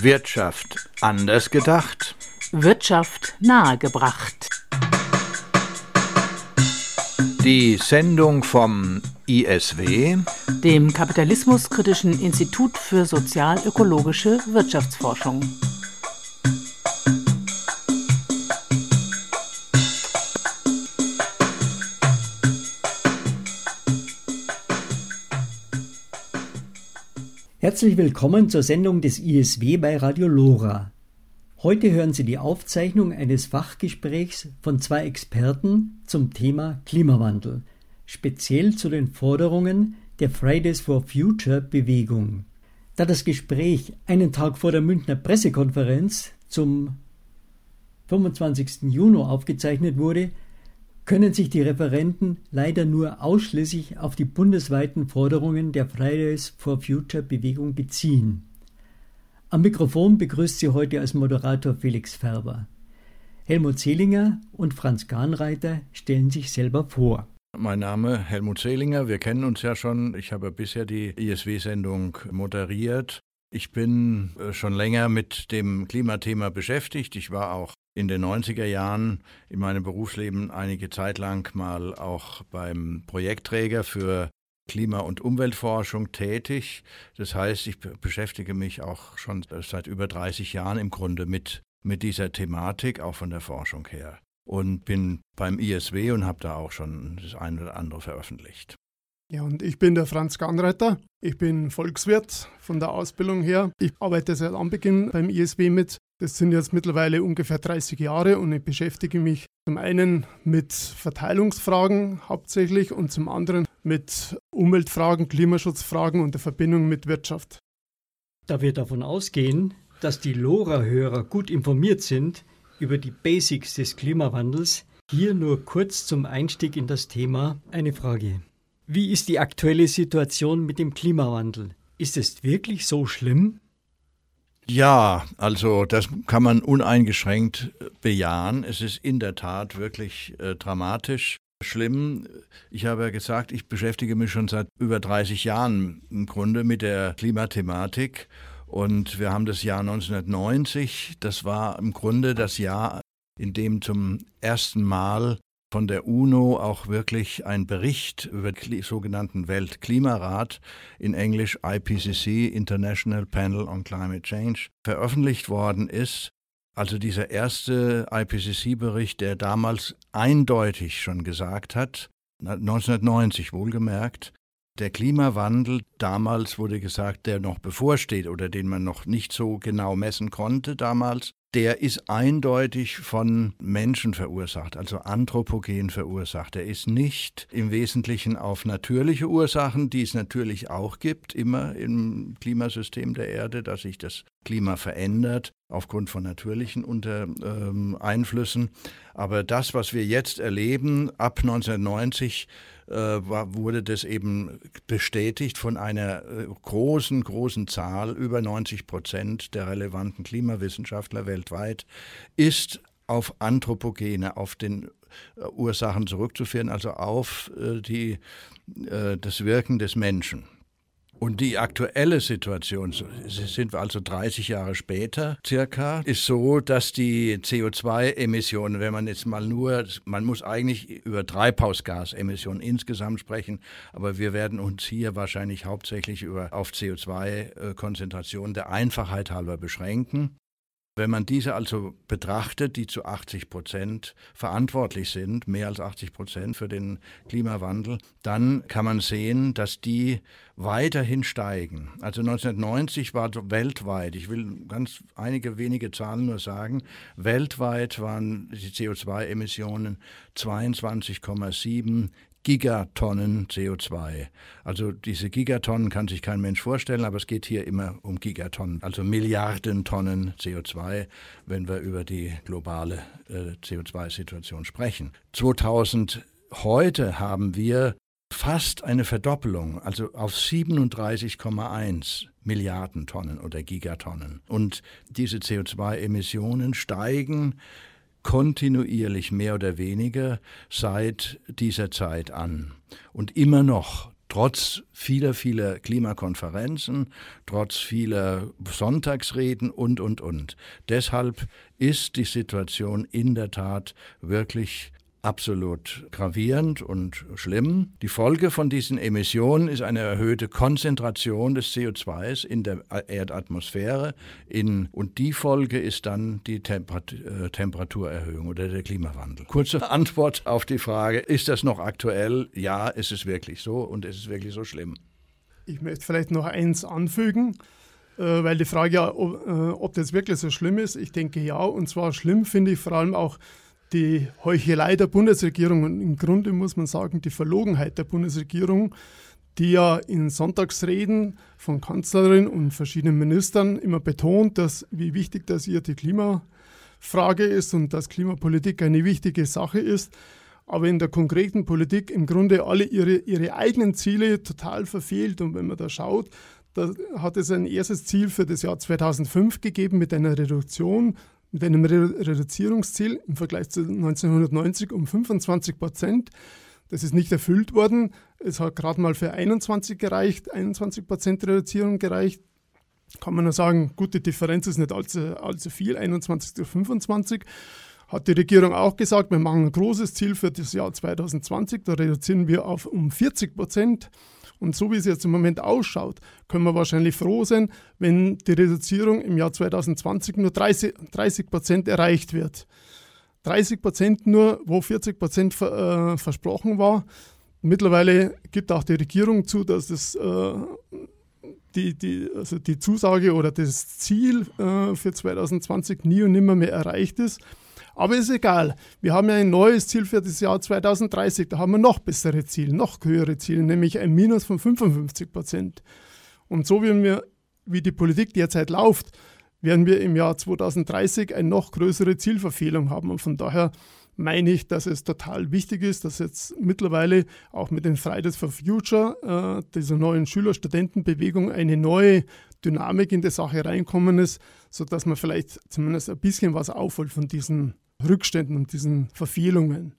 Wirtschaft anders gedacht. Wirtschaft nahegebracht. Die Sendung vom ISW, dem Kapitalismuskritischen Institut für sozial-ökologische Wirtschaftsforschung. Herzlich willkommen zur Sendung des ISW bei Radio Lora. Heute hören Sie die Aufzeichnung eines Fachgesprächs von zwei Experten zum Thema Klimawandel, speziell zu den Forderungen der Fridays for Future Bewegung. Da das Gespräch einen Tag vor der Münchner Pressekonferenz zum 25. Juni aufgezeichnet wurde, können sich die Referenten leider nur ausschließlich auf die bundesweiten Forderungen der Fridays for Future Bewegung beziehen. Am Mikrofon begrüßt Sie heute als Moderator Felix Färber. Helmut Zehlinger und Franz Gahnreiter stellen sich selber vor. Mein Name Helmut Zehlinger, wir kennen uns ja schon. Ich habe bisher die ISW-Sendung moderiert. Ich bin äh, schon länger mit dem Klimathema beschäftigt. Ich war auch in den 90er Jahren in meinem Berufsleben einige Zeit lang mal auch beim Projektträger für Klima- und Umweltforschung tätig. Das heißt, ich beschäftige mich auch schon seit über 30 Jahren im Grunde mit, mit dieser Thematik, auch von der Forschung her. Und bin beim ISW und habe da auch schon das eine oder andere veröffentlicht. Ja, und ich bin der Franz Gahnreiter. Ich bin Volkswirt von der Ausbildung her. Ich arbeite seit Anbeginn beim ISW mit. Das sind jetzt mittlerweile ungefähr 30 Jahre und ich beschäftige mich zum einen mit Verteilungsfragen hauptsächlich und zum anderen mit Umweltfragen, Klimaschutzfragen und der Verbindung mit Wirtschaft. Da wir davon ausgehen, dass die LoRa-Hörer gut informiert sind über die Basics des Klimawandels, hier nur kurz zum Einstieg in das Thema eine Frage. Wie ist die aktuelle Situation mit dem Klimawandel? Ist es wirklich so schlimm? Ja, also das kann man uneingeschränkt bejahen. Es ist in der Tat wirklich äh, dramatisch schlimm. Ich habe ja gesagt, ich beschäftige mich schon seit über 30 Jahren im Grunde mit der Klimathematik. Und wir haben das Jahr 1990, das war im Grunde das Jahr, in dem zum ersten Mal von der UNO auch wirklich ein Bericht über den sogenannten Weltklimarat in Englisch IPCC International Panel on Climate Change veröffentlicht worden ist. Also dieser erste IPCC-Bericht, der damals eindeutig schon gesagt hat, 1990 wohlgemerkt, der Klimawandel, damals wurde gesagt, der noch bevorsteht oder den man noch nicht so genau messen konnte damals, der ist eindeutig von Menschen verursacht, also anthropogen verursacht. Er ist nicht im Wesentlichen auf natürliche Ursachen, die es natürlich auch gibt, immer im Klimasystem der Erde, dass sich das Klima verändert aufgrund von natürlichen Unter, ähm, Einflüssen. Aber das, was wir jetzt erleben, ab 1990 äh, war, wurde das eben bestätigt von einer äh, großen, großen Zahl, über 90 Prozent der relevanten Klimawissenschaftler weltweit, ist auf Anthropogene, auf den äh, Ursachen zurückzuführen, also auf die, das Wirken des Menschen. Und die aktuelle Situation, sind wir also 30 Jahre später circa, ist so, dass die CO2-Emissionen, wenn man jetzt mal nur, man muss eigentlich über Treibhausgasemissionen insgesamt sprechen, aber wir werden uns hier wahrscheinlich hauptsächlich über, auf CO2-Konzentration der Einfachheit halber beschränken. Wenn man diese also betrachtet, die zu 80 Prozent verantwortlich sind, mehr als 80 Prozent für den Klimawandel, dann kann man sehen, dass die weiterhin steigen. Also 1990 war weltweit, ich will ganz einige wenige Zahlen nur sagen, weltweit waren die CO2-Emissionen 22,7 Gigatonnen CO2. Also diese Gigatonnen kann sich kein Mensch vorstellen, aber es geht hier immer um Gigatonnen, also Milliarden Tonnen CO2, wenn wir über die globale äh, CO2-Situation sprechen. 2000 heute haben wir fast eine Verdoppelung, also auf 37,1 Milliarden Tonnen oder Gigatonnen. Und diese CO2-Emissionen steigen kontinuierlich mehr oder weniger seit dieser Zeit an. Und immer noch trotz vieler, vieler Klimakonferenzen, trotz vieler Sonntagsreden und, und, und. Deshalb ist die Situation in der Tat wirklich absolut gravierend und schlimm. Die Folge von diesen Emissionen ist eine erhöhte Konzentration des CO2 in der Erdatmosphäre in, und die Folge ist dann die äh, Temperaturerhöhung oder der Klimawandel. Kurze Antwort auf die Frage, ist das noch aktuell? Ja, ist es wirklich so und ist es wirklich so schlimm? Ich möchte vielleicht noch eins anfügen äh, weil die Frage äh, ob, das wirklich so schlimm ist, ich denke ja. Und zwar schlimm finde ich vor allem auch die Heuchelei der Bundesregierung und im Grunde muss man sagen, die Verlogenheit der Bundesregierung, die ja in Sonntagsreden von Kanzlerin und verschiedenen Ministern immer betont, dass, wie wichtig das ihr die Klimafrage ist und dass Klimapolitik eine wichtige Sache ist, aber in der konkreten Politik im Grunde alle ihre, ihre eigenen Ziele total verfehlt. Und wenn man da schaut, da hat es ein erstes Ziel für das Jahr 2005 gegeben mit einer Reduktion mit einem Reduzierungsziel im Vergleich zu 1990 um 25 Prozent. Das ist nicht erfüllt worden. Es hat gerade mal für 21 gereicht, 21 Prozent Reduzierung gereicht. Kann man nur sagen, gute Differenz ist nicht allzu, allzu viel, 21 zu 25. Hat die Regierung auch gesagt, wir machen ein großes Ziel für das Jahr 2020, da reduzieren wir auf um 40 Prozent. Und so wie es jetzt im Moment ausschaut, können wir wahrscheinlich froh sein, wenn die Reduzierung im Jahr 2020 nur 30, 30 Prozent erreicht wird. 30 Prozent nur, wo 40 Prozent äh, versprochen war. Mittlerweile gibt auch die Regierung zu, dass das, äh, die, die, also die Zusage oder das Ziel äh, für 2020 nie und nimmer mehr erreicht ist. Aber ist egal. Wir haben ja ein neues Ziel für das Jahr 2030. Da haben wir noch bessere Ziele, noch höhere Ziele, nämlich ein Minus von 55 Prozent. Und so wie, wir, wie die Politik derzeit läuft, werden wir im Jahr 2030 eine noch größere Zielverfehlung haben. Und von daher meine ich, dass es total wichtig ist, dass jetzt mittlerweile auch mit den Fridays for Future, äh, dieser neuen Schüler-Studentenbewegung, eine neue Dynamik in die Sache reinkommen ist, sodass man vielleicht zumindest ein bisschen was aufholt von diesen Rückständen und diesen Verfehlungen.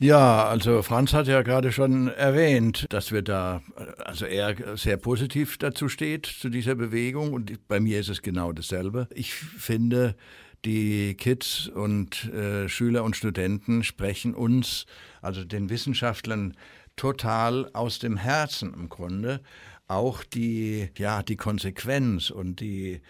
Ja, also Franz hat ja gerade schon erwähnt, dass wir da, also er sehr positiv dazu steht, zu dieser Bewegung und bei mir ist es genau dasselbe. Ich finde, die Kids und äh, Schüler und Studenten sprechen uns, also den Wissenschaftlern, total aus dem Herzen im Grunde. Auch die, ja, die Konsequenz und die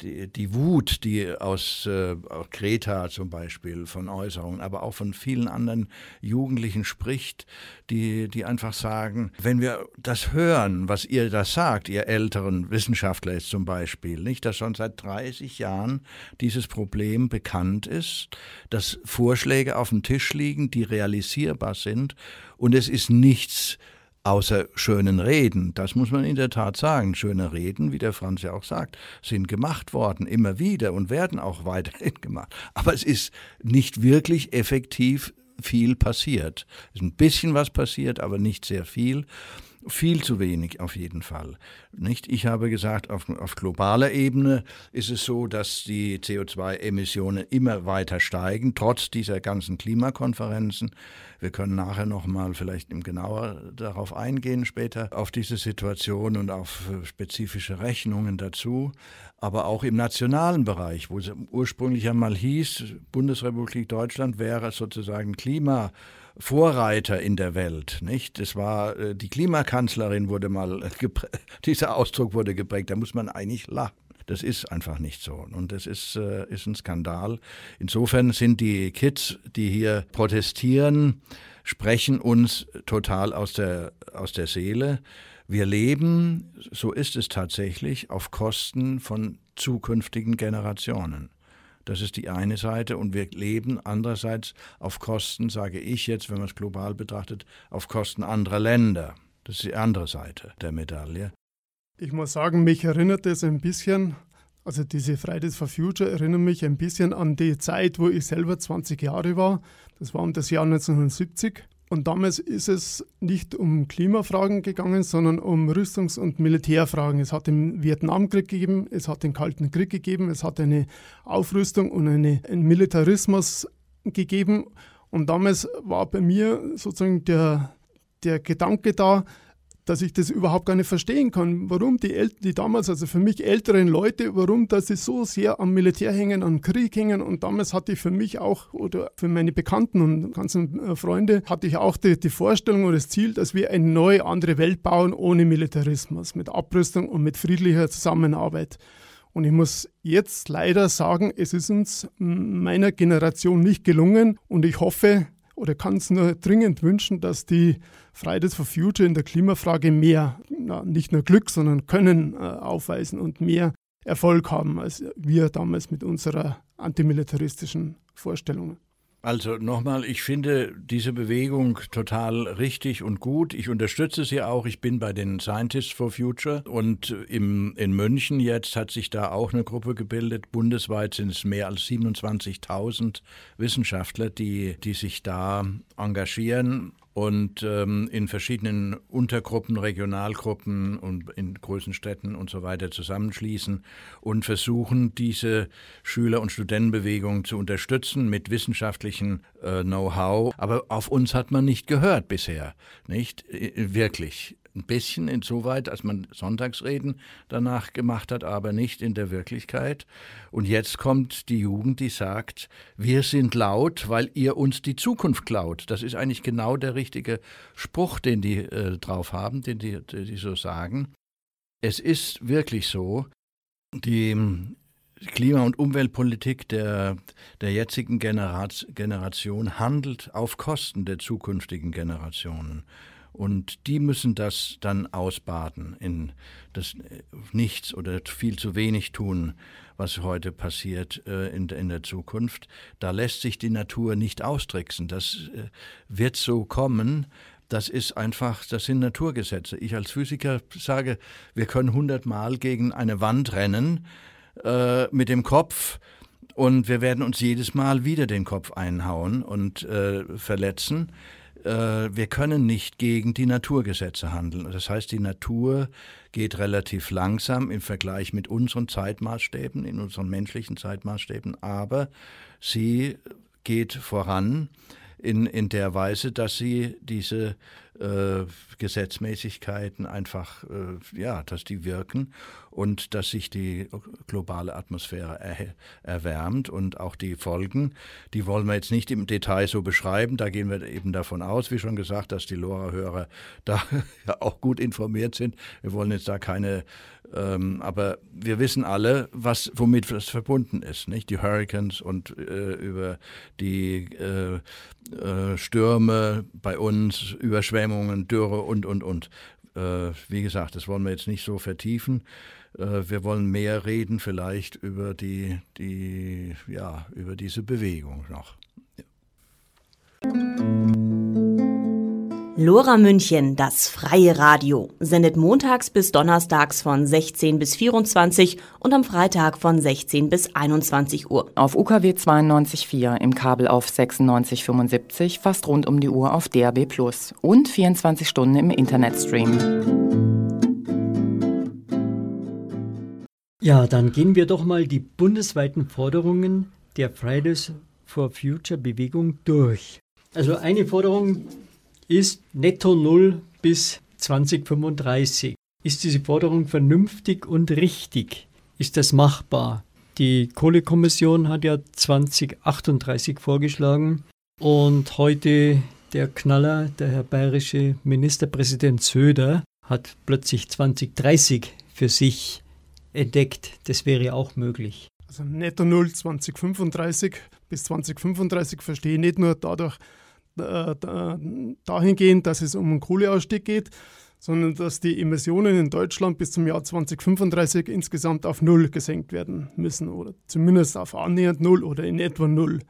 die, die Wut, die aus äh, Greta zum Beispiel von Äußerungen, aber auch von vielen anderen Jugendlichen spricht, die, die einfach sagen, wenn wir das hören, was ihr da sagt, ihr älteren Wissenschaftler jetzt zum Beispiel, nicht, dass schon seit 30 Jahren dieses Problem bekannt ist, dass Vorschläge auf dem Tisch liegen, die realisierbar sind und es ist nichts außer schönen Reden. Das muss man in der Tat sagen. Schöne Reden, wie der Franz ja auch sagt, sind gemacht worden, immer wieder und werden auch weiterhin gemacht. Aber es ist nicht wirklich effektiv viel passiert. Es ist ein bisschen was passiert, aber nicht sehr viel. Viel zu wenig auf jeden Fall. Nicht? Ich habe gesagt, auf, auf globaler Ebene ist es so, dass die CO2-Emissionen immer weiter steigen, trotz dieser ganzen Klimakonferenzen. Wir können nachher nochmal vielleicht genauer darauf eingehen, später auf diese Situation und auf äh, spezifische Rechnungen dazu. Aber auch im nationalen Bereich, wo es ursprünglich einmal hieß, Bundesrepublik Deutschland wäre sozusagen Klima Vorreiter in der Welt, nicht? Es war äh, die Klimakanzlerin wurde mal dieser Ausdruck wurde geprägt, da muss man eigentlich lachen. Das ist einfach nicht so. Und das ist, äh, ist ein Skandal. Insofern sind die Kids, die hier protestieren, sprechen uns total aus der, aus der Seele. Wir leben, so ist es tatsächlich, auf Kosten von zukünftigen Generationen. Das ist die eine Seite. Und wir leben andererseits auf Kosten, sage ich jetzt, wenn man es global betrachtet, auf Kosten anderer Länder. Das ist die andere Seite der Medaille. Ich muss sagen, mich erinnert es ein bisschen, also diese Fridays for Future erinnert mich ein bisschen an die Zeit, wo ich selber 20 Jahre war. Das war um das Jahr 1970. Und damals ist es nicht um Klimafragen gegangen, sondern um Rüstungs- und Militärfragen. Es hat den Vietnamkrieg gegeben, es hat den Kalten Krieg gegeben, es hat eine Aufrüstung und eine, einen Militarismus gegeben. Und damals war bei mir sozusagen der, der Gedanke da, dass ich das überhaupt gar nicht verstehen kann, warum die, El die damals, also für mich älteren Leute, warum dass sie so sehr am Militär hängen, am Krieg hängen. Und damals hatte ich für mich auch oder für meine Bekannten und ganzen äh, Freunde hatte ich auch die, die Vorstellung oder das Ziel, dass wir eine neue, andere Welt bauen ohne Militarismus, mit Abrüstung und mit friedlicher Zusammenarbeit. Und ich muss jetzt leider sagen, es ist uns meiner Generation nicht gelungen und ich hoffe, oder kann es nur dringend wünschen, dass die Fridays for Future in der Klimafrage mehr, na, nicht nur Glück, sondern Können äh, aufweisen und mehr Erfolg haben, als wir damals mit unserer antimilitaristischen Vorstellung. Also nochmal, ich finde diese Bewegung total richtig und gut. Ich unterstütze sie auch. Ich bin bei den Scientists for Future und im, in München jetzt hat sich da auch eine Gruppe gebildet. Bundesweit sind es mehr als 27.000 Wissenschaftler, die, die sich da engagieren und ähm, in verschiedenen Untergruppen, Regionalgruppen und in großen Städten und so weiter zusammenschließen und versuchen, diese Schüler- und Studentenbewegung zu unterstützen mit wissenschaftlichem äh, Know-how. Aber auf uns hat man nicht gehört bisher, nicht wirklich ein bisschen insoweit, als man Sonntagsreden danach gemacht hat, aber nicht in der Wirklichkeit. Und jetzt kommt die Jugend, die sagt, wir sind laut, weil ihr uns die Zukunft klaut. Das ist eigentlich genau der richtige Spruch, den die äh, drauf haben, den die, die so sagen. Es ist wirklich so, die Klima- und Umweltpolitik der, der jetzigen Generation handelt auf Kosten der zukünftigen Generationen. Und die müssen das dann ausbaden in das äh, Nichts oder viel zu wenig tun, was heute passiert äh, in, in der Zukunft. Da lässt sich die Natur nicht austricksen. Das äh, wird so kommen. Das ist einfach, das sind Naturgesetze. Ich als Physiker sage, wir können hundertmal gegen eine Wand rennen äh, mit dem Kopf und wir werden uns jedes Mal wieder den Kopf einhauen und äh, verletzen wir können nicht gegen die Naturgesetze handeln. Das heißt, die Natur geht relativ langsam im Vergleich mit unseren Zeitmaßstäben, in unseren menschlichen Zeitmaßstäben, aber sie geht voran in, in der Weise, dass sie diese äh, Gesetzmäßigkeiten einfach, äh, ja, dass die wirken und dass sich die globale Atmosphäre er, erwärmt und auch die Folgen, die wollen wir jetzt nicht im Detail so beschreiben. Da gehen wir eben davon aus, wie schon gesagt, dass die LoRa-Hörer da ja auch gut informiert sind. Wir wollen jetzt da keine ähm, aber wir wissen alle, was, womit das verbunden ist, nicht? Die Hurricanes und äh, über die äh, äh, Stürme bei uns, Überschwemmungen, Dürre und, und, und. Äh, wie gesagt, das wollen wir jetzt nicht so vertiefen. Äh, wir wollen mehr reden vielleicht über die, die, ja, über diese Bewegung noch. Ja. Lora München, das freie Radio, sendet montags bis donnerstags von 16 bis 24 und am Freitag von 16 bis 21 Uhr. Auf UKW 92.4 im Kabel auf 96.75, fast rund um die Uhr auf DAB Plus und 24 Stunden im Internetstream. Ja, dann gehen wir doch mal die bundesweiten Forderungen der Fridays for Future Bewegung durch. Also eine Forderung ist netto null bis 2035. Ist diese Forderung vernünftig und richtig? Ist das machbar? Die Kohlekommission hat ja 2038 vorgeschlagen und heute der Knaller, der Herr bayerische Ministerpräsident Söder, hat plötzlich 2030 für sich entdeckt. Das wäre auch möglich. Also netto null 2035 bis 2035 verstehe ich nicht nur dadurch, äh, dahingehend, dass es um einen Kohleausstieg geht, sondern dass die Emissionen in Deutschland bis zum Jahr 2035 insgesamt auf Null gesenkt werden müssen oder zumindest auf annähernd Null oder in etwa Null.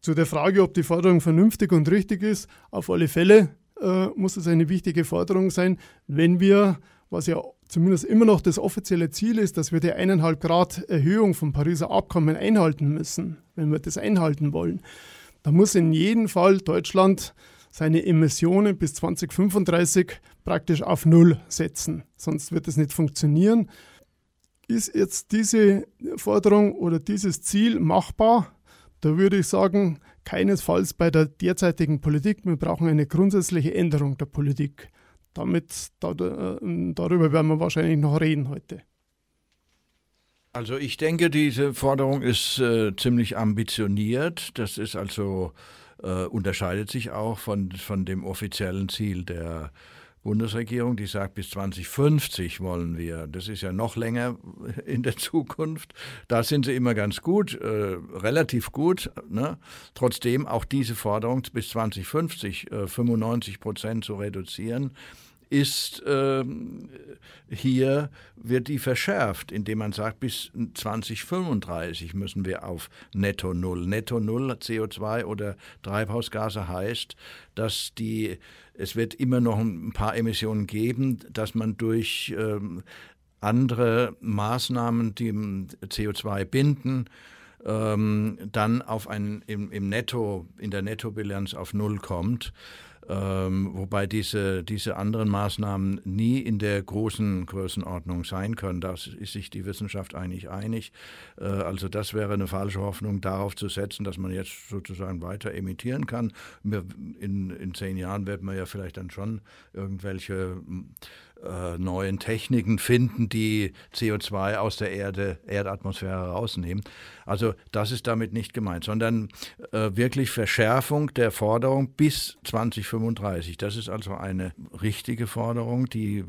Zu der Frage, ob die Forderung vernünftig und richtig ist, auf alle Fälle äh, muss es eine wichtige Forderung sein, wenn wir, was ja zumindest immer noch das offizielle Ziel ist, dass wir die 1,5 Grad Erhöhung vom Pariser Abkommen einhalten müssen, wenn wir das einhalten wollen. Da muss in jedem Fall Deutschland seine Emissionen bis 2035 praktisch auf Null setzen. Sonst wird es nicht funktionieren. Ist jetzt diese Forderung oder dieses Ziel machbar? Da würde ich sagen, keinesfalls bei der derzeitigen Politik. Wir brauchen eine grundsätzliche Änderung der Politik. damit, da, äh, darüber werden wir wahrscheinlich noch reden heute. Also ich denke, diese Forderung ist äh, ziemlich ambitioniert. Das ist also äh, unterscheidet sich auch von, von dem offiziellen Ziel der Bundesregierung, die sagt, bis 2050 wollen wir. Das ist ja noch länger in der Zukunft. Da sind sie immer ganz gut, äh, relativ gut. Ne? Trotzdem auch diese Forderung bis 2050 äh, 95 Prozent zu reduzieren, ist äh, hier, wird die verschärft, indem man sagt, bis 2035 müssen wir auf Netto Null. Netto Null CO2 oder Treibhausgase heißt, dass die, es wird immer noch ein paar Emissionen geben, dass man durch ähm, andere Maßnahmen, die CO2 binden, ähm, dann auf ein, im, im Netto, in der Nettobilanz auf Null kommt ähm, wobei diese, diese anderen Maßnahmen nie in der großen Größenordnung sein können. Da ist sich die Wissenschaft eigentlich einig. Äh, also das wäre eine falsche Hoffnung, darauf zu setzen, dass man jetzt sozusagen weiter emittieren kann. In, in zehn Jahren wird man ja vielleicht dann schon irgendwelche äh, neuen Techniken finden, die CO2 aus der Erde, Erdatmosphäre rausnehmen. Also das ist damit nicht gemeint, sondern äh, wirklich Verschärfung der Forderung bis 2035. Das ist also eine richtige Forderung, die,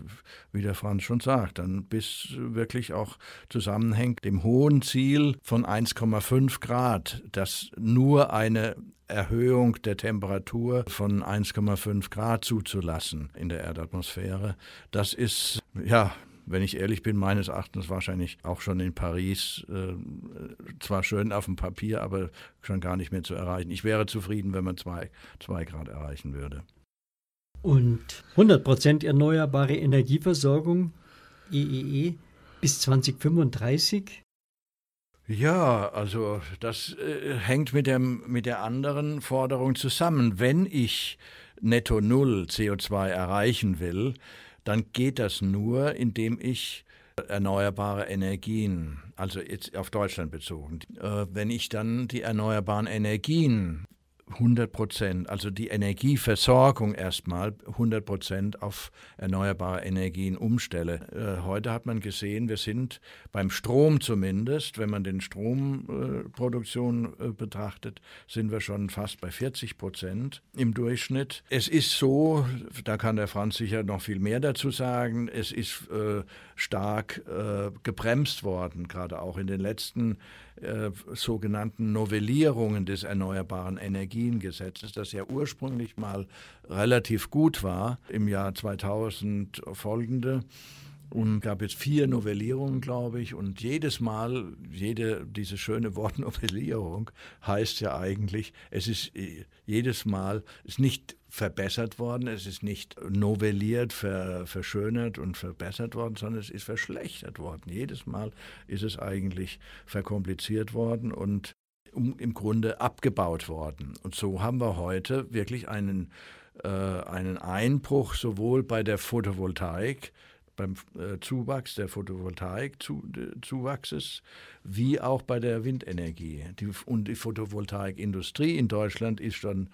wie der Franz schon sagt, dann bis wirklich auch zusammenhängt dem hohen Ziel von 1,5 Grad, das nur eine Erhöhung der Temperatur von 1,5 Grad zuzulassen in der Erdatmosphäre. Das ist, ja, wenn ich ehrlich bin, meines Erachtens wahrscheinlich auch schon in Paris äh, zwar schön auf dem Papier, aber schon gar nicht mehr zu erreichen. Ich wäre zufrieden, wenn man zwei, Grad erreichen würde. Und 100% erneuerbare Energieversorgung, EEE, e, bis 2035? Ja, also das äh, hängt mit, dem, mit der anderen Forderung zusammen. Wenn ich netto Null CO2 erreichen will, dann geht das nur, indem ich erneuerbare Energien, also jetzt auf Deutschland bezogen, äh, wenn ich dann die erneuerbaren Energien 100 Prozent, also die Energieversorgung erstmal 100 Prozent auf erneuerbare Energien umstelle. Äh, heute hat man gesehen, wir sind beim Strom zumindest, wenn man den Stromproduktion äh, betrachtet, sind wir schon fast bei 40 Prozent im Durchschnitt. Es ist so, da kann der Franz sicher noch viel mehr dazu sagen, es ist äh, stark äh, gebremst worden, gerade auch in den letzten äh, sogenannten Novellierungen des Erneuerbaren Energiengesetzes, das ja ursprünglich mal relativ gut war im Jahr 2000 folgende. Und gab jetzt vier Novellierungen, glaube ich. Und jedes Mal, jede, diese schöne Wort Novellierung heißt ja eigentlich, es ist äh, jedes Mal, ist nicht verbessert worden, es ist nicht novelliert, ver, verschönert und verbessert worden, sondern es ist verschlechtert worden. Jedes Mal ist es eigentlich verkompliziert worden und im Grunde abgebaut worden. Und so haben wir heute wirklich einen, äh, einen Einbruch sowohl bei der Photovoltaik, beim äh, Zuwachs der Photovoltaik-Zuwachses, wie auch bei der Windenergie. Die, und die Photovoltaikindustrie in Deutschland ist schon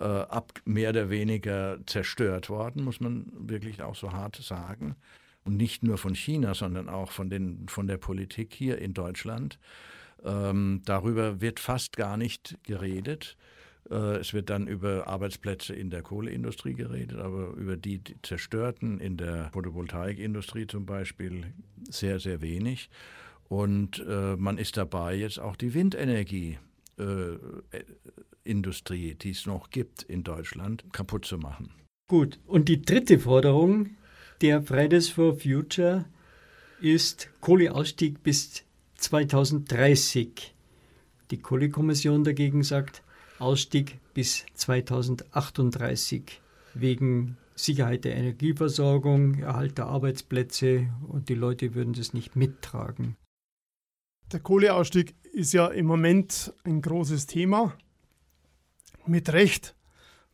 äh, ab mehr oder weniger zerstört worden, muss man wirklich auch so hart sagen. Und nicht nur von China, sondern auch von, den, von der Politik hier in Deutschland. Ähm, darüber wird fast gar nicht geredet. Äh, es wird dann über Arbeitsplätze in der Kohleindustrie geredet, aber über die, die zerstörten in der Photovoltaikindustrie zum Beispiel sehr, sehr wenig. Und äh, man ist dabei, jetzt auch die Windenergie äh, Industrie, die es noch gibt in Deutschland, kaputt zu machen. Gut, und die dritte Forderung der Fridays for Future ist Kohleausstieg bis 2030. Die Kohlekommission dagegen sagt Ausstieg bis 2038 wegen Sicherheit der Energieversorgung, Erhalt der Arbeitsplätze und die Leute würden das nicht mittragen. Der Kohleausstieg ist ja im Moment ein großes Thema mit Recht.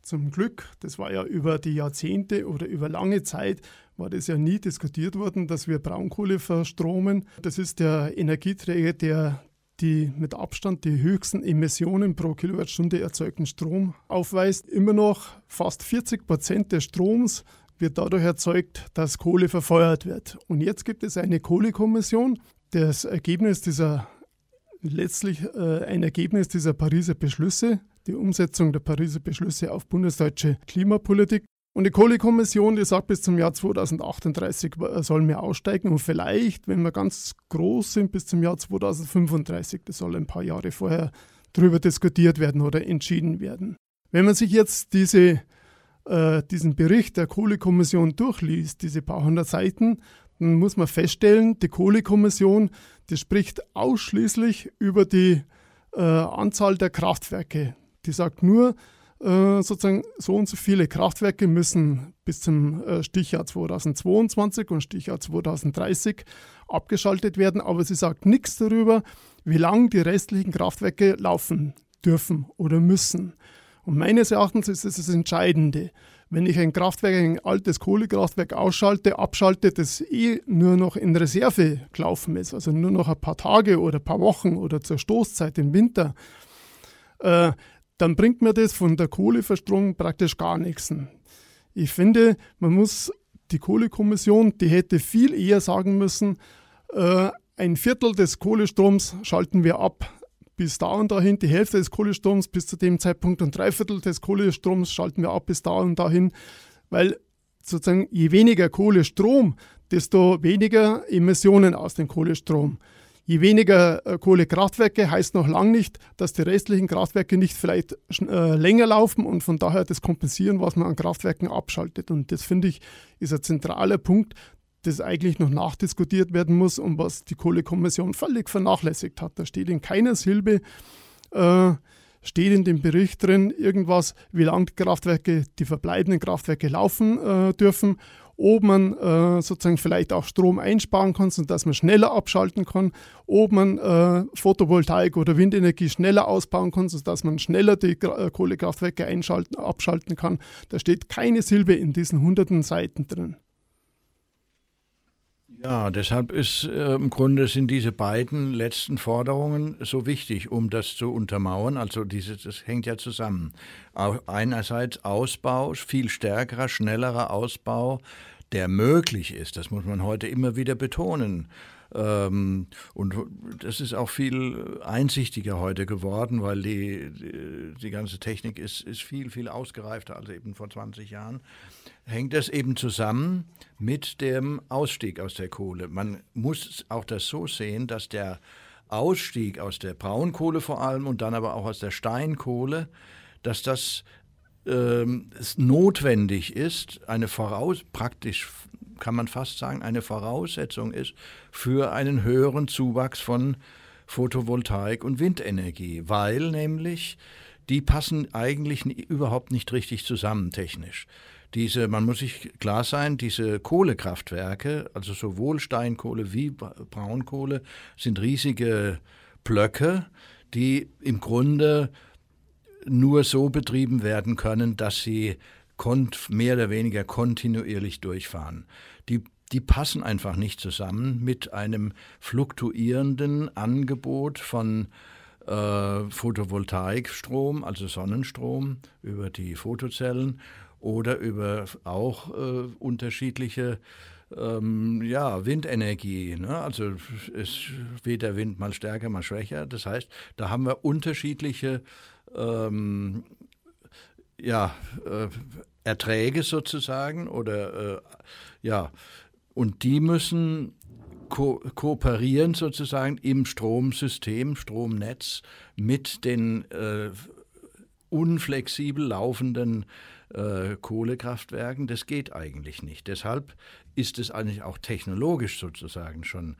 Zum Glück, das war ja über die Jahrzehnte oder über lange Zeit, war das ja nie diskutiert worden, dass wir Braunkohle verstromen. Das ist der Energieträger, der die mit Abstand die höchsten Emissionen pro Kilowattstunde erzeugten Strom aufweist. Immer noch fast 40 Prozent des Stroms wird dadurch erzeugt, dass Kohle verfeuert wird. Und jetzt gibt es eine Kohlekommission. Das Ergebnis dieser letztlich äh, ein Ergebnis dieser Pariser Beschlüsse, die Umsetzung der Pariser Beschlüsse auf bundesdeutsche Klimapolitik. Und die Kohlekommission, die sagt, bis zum Jahr 2038 sollen wir aussteigen und vielleicht, wenn wir ganz groß sind, bis zum Jahr 2035. Das soll ein paar Jahre vorher darüber diskutiert werden oder entschieden werden. Wenn man sich jetzt diese, äh, diesen Bericht der Kohlekommission durchliest, diese paar hundert Seiten, dann muss man feststellen, die Kohlekommission, die spricht ausschließlich über die äh, Anzahl der Kraftwerke. Die sagt nur, äh, sozusagen so und so viele Kraftwerke müssen bis zum äh, Stichjahr 2022 und Stichjahr 2030 abgeschaltet werden, aber sie sagt nichts darüber, wie lange die restlichen Kraftwerke laufen dürfen oder müssen. Und meines Erachtens ist das das Entscheidende. Wenn ich ein Kraftwerk, ein altes Kohlekraftwerk ausschalte, abschalte, das eh nur noch in Reserve gelaufen ist, also nur noch ein paar Tage oder ein paar Wochen oder zur Stoßzeit im Winter, äh, dann bringt mir das von der Kohleverstromung praktisch gar nichts. Ich finde, man muss die Kohlekommission, die hätte viel eher sagen müssen, äh, ein Viertel des Kohlestroms schalten wir ab bis da und dahin, die Hälfte des Kohlestroms bis zu dem Zeitpunkt und drei Viertel des Kohlestroms schalten wir ab bis da und dahin, weil sozusagen je weniger Kohlestrom, desto weniger Emissionen aus dem Kohlestrom. Je weniger äh, Kohlekraftwerke heißt noch lange nicht, dass die restlichen Kraftwerke nicht vielleicht äh, länger laufen und von daher das kompensieren, was man an Kraftwerken abschaltet. Und das finde ich ist ein zentraler Punkt, das eigentlich noch nachdiskutiert werden muss und was die Kohlekommission völlig vernachlässigt hat. Da steht in keiner Silbe, äh, steht in dem Bericht drin irgendwas, wie lange die Kraftwerke, die verbleibenden Kraftwerke laufen äh, dürfen, ob man äh, sozusagen vielleicht auch Strom einsparen kann, sodass man schneller abschalten kann, ob man äh, Photovoltaik oder Windenergie schneller ausbauen kann, sodass man schneller die äh, Kohlekraftwerke einschalten, abschalten kann. Da steht keine Silbe in diesen hunderten Seiten drin. Ja, deshalb ist äh, im Grunde sind diese beiden letzten Forderungen so wichtig, um das zu untermauern. Also diese, das hängt ja zusammen. Einerseits Ausbau, viel stärkerer, schnellerer Ausbau, der möglich ist. Das muss man heute immer wieder betonen. Ähm, und das ist auch viel einsichtiger heute geworden, weil die, die, die, ganze Technik ist, ist viel, viel ausgereifter als eben vor 20 Jahren. Hängt das eben zusammen mit dem Ausstieg aus der Kohle. Man muss auch das so sehen, dass der Ausstieg aus der Braunkohle vor allem und dann aber auch aus der Steinkohle, dass das ähm, notwendig ist, eine voraus praktisch kann man fast sagen, eine Voraussetzung ist für einen höheren Zuwachs von Photovoltaik und Windenergie, weil nämlich die passen eigentlich überhaupt nicht richtig zusammen technisch. Diese, man muss sich klar sein, diese Kohlekraftwerke, also sowohl Steinkohle wie Braunkohle, sind riesige Blöcke, die im Grunde nur so betrieben werden können, dass sie mehr oder weniger kontinuierlich durchfahren. Die, die passen einfach nicht zusammen mit einem fluktuierenden Angebot von äh, Photovoltaikstrom, also Sonnenstrom über die Photozellen oder über auch äh, unterschiedliche ähm, ja, Windenergie. Ne? Also es weht der Wind mal stärker, mal schwächer. Das heißt, da haben wir unterschiedliche ähm, ja, äh, Erträge sozusagen oder äh, ja, und die müssen ko kooperieren sozusagen im Stromsystem, Stromnetz mit den äh, unflexibel laufenden äh, Kohlekraftwerken. Das geht eigentlich nicht. Deshalb ist es eigentlich auch technologisch sozusagen schon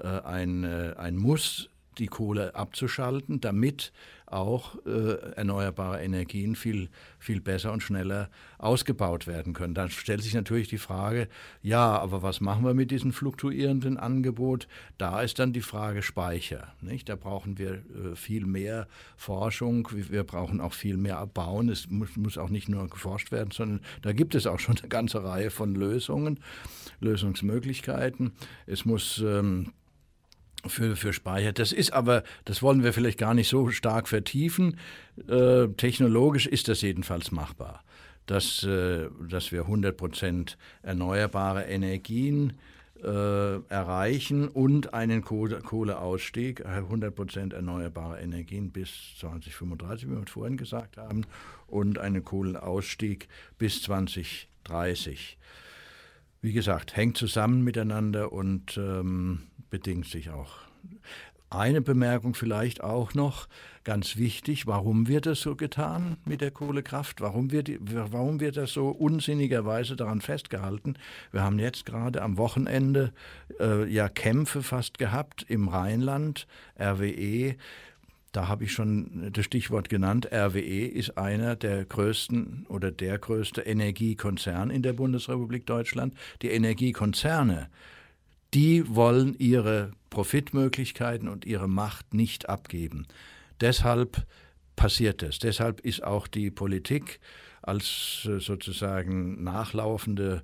äh, ein, äh, ein Muss, die Kohle abzuschalten, damit auch äh, erneuerbare Energien viel, viel besser und schneller ausgebaut werden können. Dann stellt sich natürlich die Frage, ja, aber was machen wir mit diesem fluktuierenden Angebot? Da ist dann die Frage Speicher. Nicht? Da brauchen wir äh, viel mehr Forschung, wir brauchen auch viel mehr Abbauen. Es muss, muss auch nicht nur geforscht werden, sondern da gibt es auch schon eine ganze Reihe von Lösungen, Lösungsmöglichkeiten. Es muss ähm, für, für Speicher. Das ist aber, das wollen wir vielleicht gar nicht so stark vertiefen. Äh, technologisch ist das jedenfalls machbar. dass, äh, dass wir 100 Prozent erneuerbare Energien äh, erreichen und einen Kohle, Kohleausstieg, 100 Prozent erneuerbare Energien bis 2035, wie wir vorhin gesagt haben, und einen Kohleausstieg bis 2030. Wie gesagt, hängt zusammen miteinander und ähm, bedingt sich auch. Eine Bemerkung vielleicht auch noch, ganz wichtig, warum wird das so getan mit der Kohlekraft? Warum wird, warum wird das so unsinnigerweise daran festgehalten? Wir haben jetzt gerade am Wochenende äh, ja Kämpfe fast gehabt im Rheinland, RWE. Da habe ich schon das Stichwort genannt. RWE ist einer der größten oder der größte Energiekonzern in der Bundesrepublik Deutschland. Die Energiekonzerne, die wollen ihre Profitmöglichkeiten und ihre Macht nicht abgeben. Deshalb passiert es. Deshalb ist auch die Politik als äh, sozusagen nachlaufende,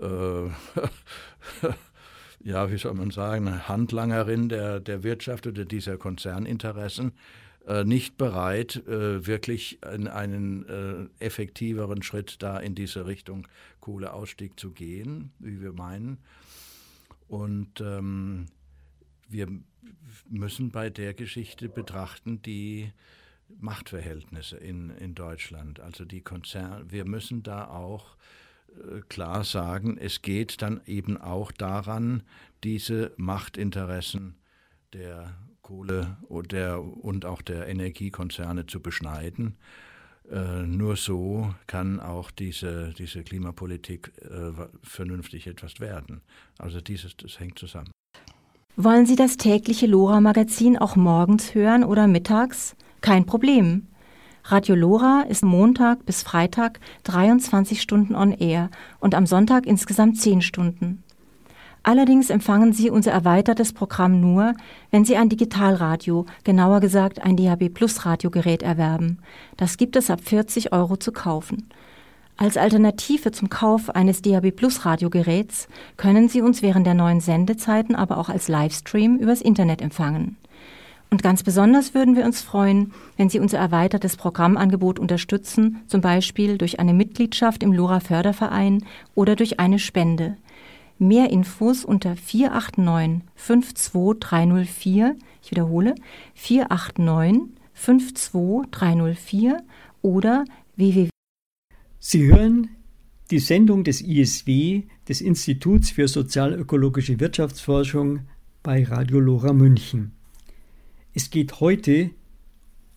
äh, ja, wie soll man sagen, Handlangerin der, der Wirtschaft oder dieser Konzerninteressen äh, nicht bereit, äh, wirklich in einen äh, effektiveren Schritt da in diese Richtung Kohleausstieg zu gehen, wie wir meinen. Und ähm, wir müssen bei der Geschichte betrachten die Machtverhältnisse in, in Deutschland. Also die Konzerne, wir müssen da auch klar sagen, es geht dann eben auch daran, diese Machtinteressen der Kohle und, und auch der Energiekonzerne zu beschneiden. Äh, nur so kann auch diese, diese Klimapolitik äh, vernünftig etwas werden. Also dieses, das hängt zusammen. Wollen Sie das tägliche Lora-Magazin auch morgens hören oder mittags? Kein Problem. Radio Lora ist Montag bis Freitag 23 Stunden on Air und am Sonntag insgesamt 10 Stunden. Allerdings empfangen Sie unser erweitertes Programm nur, wenn Sie ein Digitalradio, genauer gesagt ein DAB Plus Radiogerät erwerben. Das gibt es ab 40 Euro zu kaufen. Als Alternative zum Kauf eines DAB Plus Radiogeräts können Sie uns während der neuen Sendezeiten aber auch als Livestream übers Internet empfangen. Und ganz besonders würden wir uns freuen, wenn Sie unser erweitertes Programmangebot unterstützen, zum Beispiel durch eine Mitgliedschaft im Lora Förderverein oder durch eine Spende. Mehr Infos unter 489 52304, ich wiederhole, 489 52304 oder www Sie hören die Sendung des ISW, des Instituts für sozialökologische Wirtschaftsforschung bei Radio Lora München. Es geht heute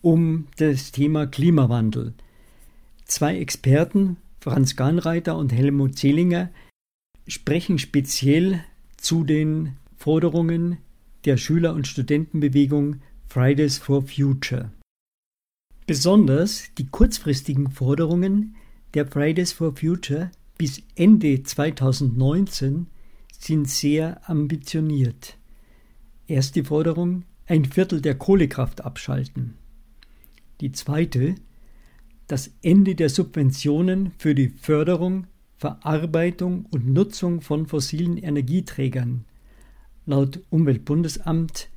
um das Thema Klimawandel. Zwei Experten, Franz Gahnreiter und Helmut Zehlinger, sprechen speziell zu den Forderungen der Schüler- und Studentenbewegung Fridays for Future. Besonders die kurzfristigen Forderungen der Fridays for Future bis Ende 2019 sind sehr ambitioniert. Erste Forderung, ein Viertel der Kohlekraft abschalten. Die zweite, das Ende der Subventionen für die Förderung, Verarbeitung und Nutzung von fossilen Energieträgern, laut Umweltbundesamt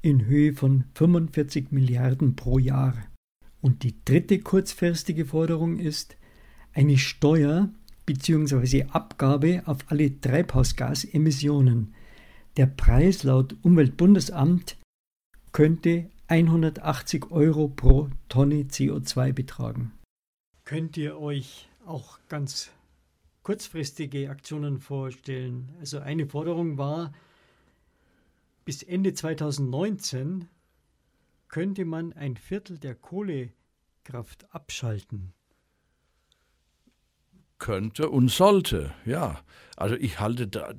in Höhe von 45 Milliarden pro Jahr. Und die dritte kurzfristige Forderung ist, eine Steuer bzw. Abgabe auf alle Treibhausgasemissionen. Der Preis laut Umweltbundesamt könnte 180 Euro pro Tonne CO2 betragen. Könnt ihr euch auch ganz kurzfristige Aktionen vorstellen? Also eine Forderung war, bis Ende 2019 könnte man ein Viertel der Kohlekraft abschalten könnte und sollte, ja. Also ich halte da,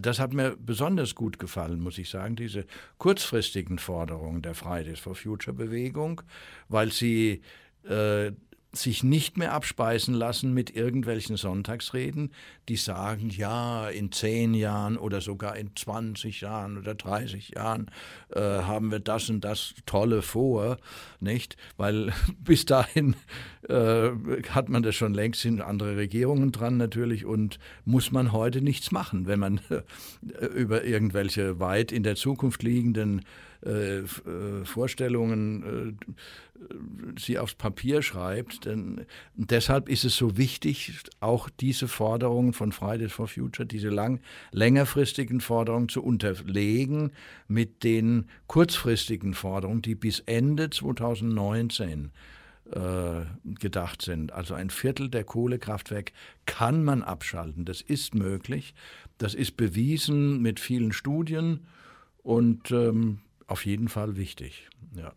das hat mir besonders gut gefallen, muss ich sagen, diese kurzfristigen Forderungen der Fridays for Future Bewegung, weil sie äh, sich nicht mehr abspeisen lassen mit irgendwelchen Sonntagsreden, die sagen, ja, in zehn Jahren oder sogar in 20 Jahren oder 30 Jahren äh, haben wir das und das Tolle vor, nicht? Weil bis dahin äh, hat man das schon längst, sind andere Regierungen dran natürlich und muss man heute nichts machen, wenn man äh, über irgendwelche weit in der Zukunft liegenden äh, äh, Vorstellungen äh, sie aufs Papier schreibt. Denn deshalb ist es so wichtig, auch diese Forderungen von Fridays for Future, diese lang, längerfristigen Forderungen zu unterlegen mit den kurzfristigen Forderungen, die bis Ende 2019 äh, gedacht sind. Also ein Viertel der Kohlekraftwerke kann man abschalten. Das ist möglich. Das ist bewiesen mit vielen Studien und ähm, auf jeden Fall wichtig. Ja.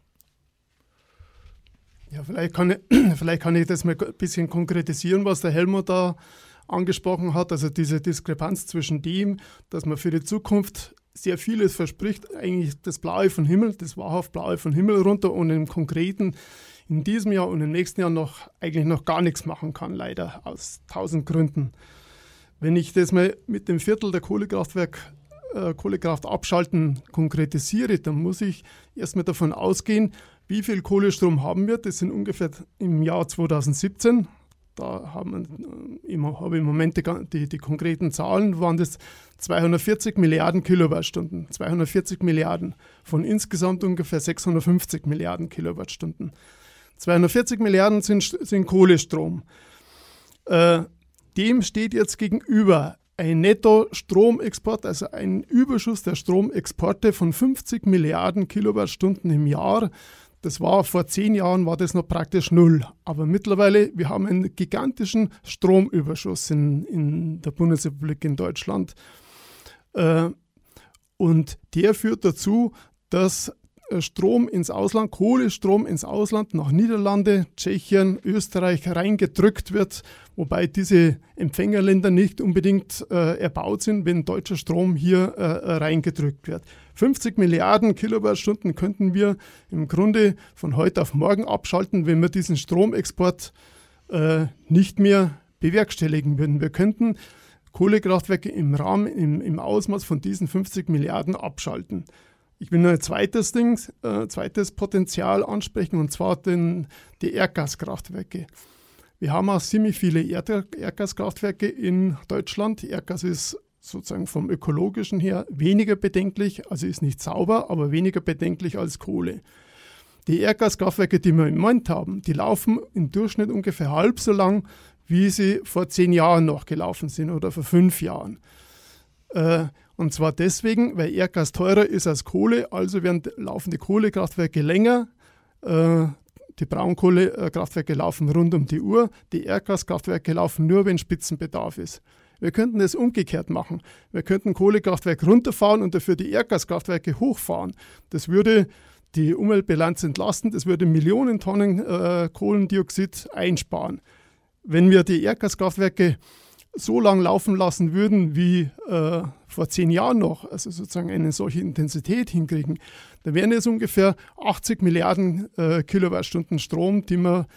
Ja, vielleicht kann, ich, vielleicht kann ich das mal ein bisschen konkretisieren, was der Helmut da angesprochen hat. Also diese Diskrepanz zwischen dem, dass man für die Zukunft sehr vieles verspricht, eigentlich das Blaue von Himmel, das wahrhaft Blaue von Himmel runter und im Konkreten in diesem Jahr und im nächsten Jahr noch eigentlich noch gar nichts machen kann, leider aus tausend Gründen. Wenn ich das mal mit dem Viertel der Kohlekraftwerk äh, Kohlekraft abschalten konkretisiere, dann muss ich erstmal davon ausgehen, wie viel Kohlestrom haben wir. Das sind ungefähr im Jahr 2017. Da haben äh, habe ich im Moment die, die, die, konkreten Zahlen, waren das 240 Milliarden Kilowattstunden. 240 Milliarden von insgesamt ungefähr 650 Milliarden Kilowattstunden. 240 Milliarden sind, sind Kohlestrom. Äh, dem steht jetzt gegenüber ein Netto-Stromexport, also ein Überschuss der Stromexporte von 50 Milliarden Kilowattstunden im Jahr. Das war vor zehn Jahren war das noch praktisch null. Aber mittlerweile, wir haben einen gigantischen Stromüberschuss in, in der Bundesrepublik in Deutschland. Äh, und der führt dazu, dass Strom ins Ausland, Kohlestrom ins Ausland nach Niederlande, Tschechien, Österreich reingedrückt wird, wobei diese Empfängerländer nicht unbedingt äh, erbaut sind, wenn deutscher Strom hier äh, reingedrückt wird. 50 Milliarden Kilowattstunden könnten wir im Grunde von heute auf morgen abschalten, wenn wir diesen Stromexport äh, nicht mehr bewerkstelligen würden. Wir könnten Kohlekraftwerke im Rahmen, im, im Ausmaß von diesen 50 Milliarden abschalten. Ich will noch ein zweites Ding, äh, zweites Potenzial ansprechen und zwar den, die Erdgaskraftwerke. Wir haben auch ziemlich viele Erd Erdgaskraftwerke in Deutschland. Erdgas ist sozusagen vom ökologischen her weniger bedenklich, also ist nicht sauber, aber weniger bedenklich als Kohle. Die Erdgaskraftwerke, die wir im Moment haben, die laufen im Durchschnitt ungefähr halb so lang, wie sie vor zehn Jahren noch gelaufen sind oder vor fünf Jahren. Und zwar deswegen, weil Erdgas teurer ist als Kohle, also werden laufende Kohlekraftwerke länger. Äh, die Braunkohlekraftwerke laufen rund um die Uhr. Die Erdgaskraftwerke laufen nur, wenn Spitzenbedarf ist. Wir könnten es umgekehrt machen. Wir könnten Kohlekraftwerke runterfahren und dafür die Erdgaskraftwerke hochfahren. Das würde die Umweltbilanz entlasten, das würde Millionen Tonnen äh, Kohlendioxid einsparen. Wenn wir die Erdgaskraftwerke so lang laufen lassen würden wie äh, vor zehn Jahren noch, also sozusagen eine solche Intensität hinkriegen, dann wären es ungefähr 80 Milliarden äh, Kilowattstunden Strom, die wir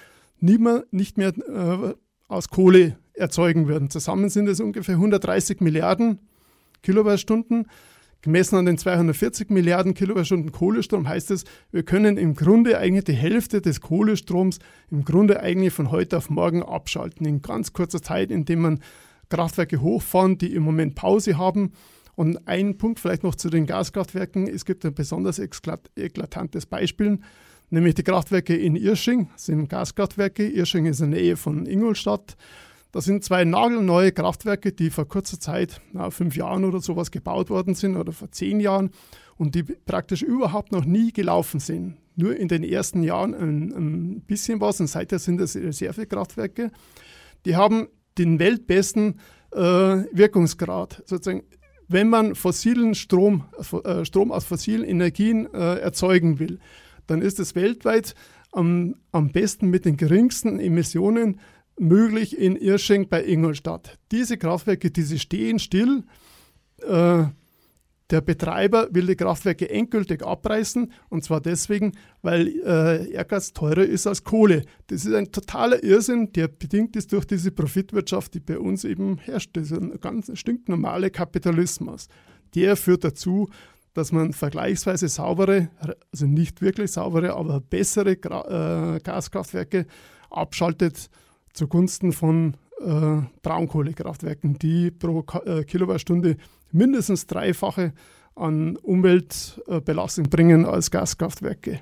nie mehr, nicht mehr äh, aus Kohle erzeugen würden. Zusammen sind es ungefähr 130 Milliarden Kilowattstunden. Gemessen an den 240 Milliarden Kilowattstunden Kohlestrom heißt es, wir können im Grunde eigentlich die Hälfte des Kohlestroms im Grunde eigentlich von heute auf morgen abschalten. In ganz kurzer Zeit, indem man Kraftwerke hochfahren, die im Moment Pause haben. Und ein Punkt vielleicht noch zu den Gaskraftwerken. Es gibt ein besonders eklatantes Beispiel, nämlich die Kraftwerke in Irsching. Das sind Gaskraftwerke. Irsching ist in der Nähe von Ingolstadt. Das sind zwei nagelneue Kraftwerke, die vor kurzer Zeit, na, fünf Jahren oder sowas, gebaut worden sind oder vor zehn Jahren und die praktisch überhaupt noch nie gelaufen sind. Nur in den ersten Jahren ein, ein bisschen was und seither sind es Reservekraftwerke. Die haben den weltbesten äh, Wirkungsgrad. Sozusagen, wenn man fossilen Strom, äh, Strom aus fossilen Energien äh, erzeugen will, dann ist es weltweit am, am besten mit den geringsten Emissionen möglich in Irsching bei Ingolstadt. Diese Kraftwerke, diese stehen still. Äh, der Betreiber will die Kraftwerke endgültig abreißen und zwar deswegen, weil äh, Erdgas teurer ist als Kohle. Das ist ein totaler Irrsinn, der bedingt ist durch diese Profitwirtschaft, die bei uns eben herrscht. Das ist ein ganz stinknormaler Kapitalismus. Der führt dazu, dass man vergleichsweise saubere, also nicht wirklich saubere, aber bessere Gra äh, Gaskraftwerke abschaltet zugunsten von äh, Braunkohlekraftwerken, die pro Ka äh, Kilowattstunde mindestens dreifache an Umweltbelastung bringen als Gaskraftwerke.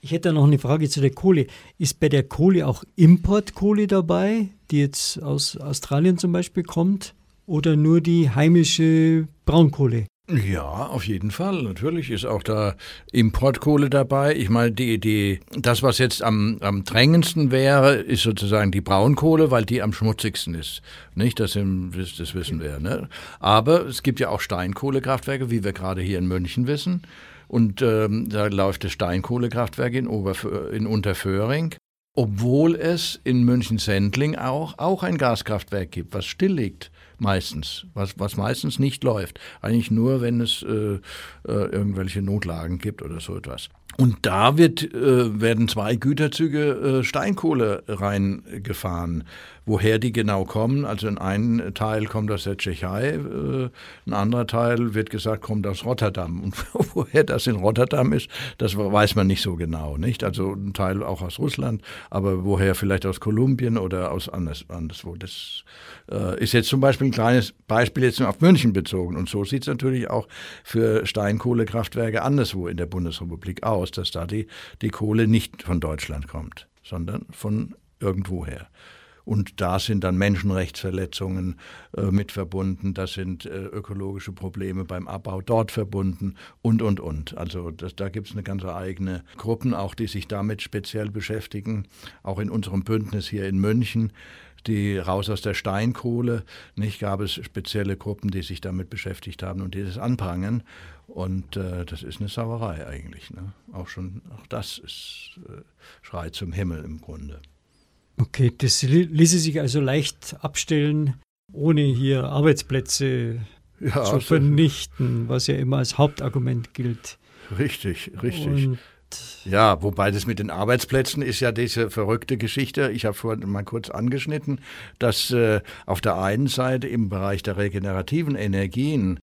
Ich hätte noch eine Frage zu der Kohle. Ist bei der Kohle auch Importkohle dabei, die jetzt aus Australien zum Beispiel kommt, oder nur die heimische Braunkohle? Ja, auf jeden Fall. Natürlich ist auch da Importkohle dabei. Ich meine, die, die, das, was jetzt am, am drängendsten wäre, ist sozusagen die Braunkohle, weil die am schmutzigsten ist. Nicht, das, das wissen wir. Ne? Aber es gibt ja auch Steinkohlekraftwerke, wie wir gerade hier in München wissen. Und ähm, da läuft das Steinkohlekraftwerk in, Oberf in Unterföhring, obwohl es in München-Sendling auch, auch ein Gaskraftwerk gibt, was still liegt meistens, was, was meistens nicht läuft. Eigentlich nur, wenn es äh, äh, irgendwelche Notlagen gibt oder so etwas. Und da wird, äh, werden zwei Güterzüge äh, Steinkohle reingefahren. Woher die genau kommen, also in einem Teil kommt aus der Tschechei, äh, ein anderer Teil wird gesagt, kommt aus Rotterdam. Und woher das in Rotterdam ist, das weiß man nicht so genau. Nicht? Also ein Teil auch aus Russland, aber woher vielleicht aus Kolumbien oder aus anders, anderswo. Das äh, ist jetzt zum Beispiel kleines Beispiel jetzt nur auf München bezogen. Und so sieht es natürlich auch für Steinkohlekraftwerke anderswo in der Bundesrepublik aus, dass da die, die Kohle nicht von Deutschland kommt, sondern von irgendwoher. Und da sind dann Menschenrechtsverletzungen äh, mit verbunden, das sind äh, ökologische Probleme beim Abbau dort verbunden und, und, und. Also das, da gibt es eine ganze eigene Gruppen, auch die sich damit speziell beschäftigen. Auch in unserem Bündnis hier in München die raus aus der Steinkohle, nicht gab es spezielle Gruppen, die sich damit beschäftigt haben und die das anprangern. Und äh, das ist eine Sauerei eigentlich. Ne? Auch schon, auch das ist äh, Schrei zum Himmel im Grunde. Okay, das ließe sich also leicht abstellen, ohne hier Arbeitsplätze ja, zu vernichten, was ja immer als Hauptargument gilt. Richtig, richtig. Und ja, wobei das mit den Arbeitsplätzen ist ja diese verrückte Geschichte. Ich habe vorhin mal kurz angeschnitten, dass äh, auf der einen Seite im Bereich der regenerativen Energien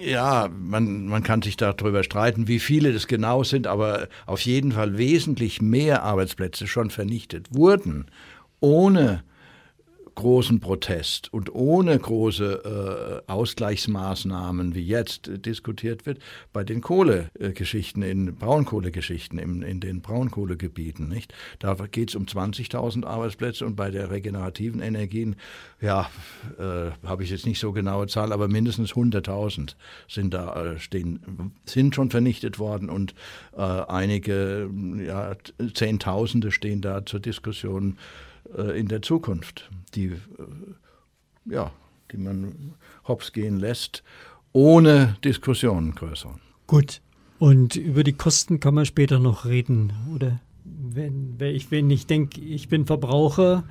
ja, man, man kann sich darüber streiten, wie viele das genau sind, aber auf jeden Fall wesentlich mehr Arbeitsplätze schon vernichtet wurden, ohne großen Protest und ohne große äh, Ausgleichsmaßnahmen, wie jetzt äh, diskutiert wird, bei den Kohlegeschichten, in Braunkohlegeschichten, in, in den Braunkohlegebieten. Nicht? Da geht es um 20.000 Arbeitsplätze und bei der regenerativen Energien, ja, äh, habe ich jetzt nicht so genaue Zahl, aber mindestens 100.000 sind da äh, stehen, sind schon vernichtet worden und äh, einige ja, Zehntausende stehen da zur Diskussion in der Zukunft, die, äh, ja, die man hops gehen lässt, ohne Diskussionen größer. Gut. Und über die Kosten kann man später noch reden, oder? Wenn, wenn ich, wenn ich denke, ich bin Verbraucher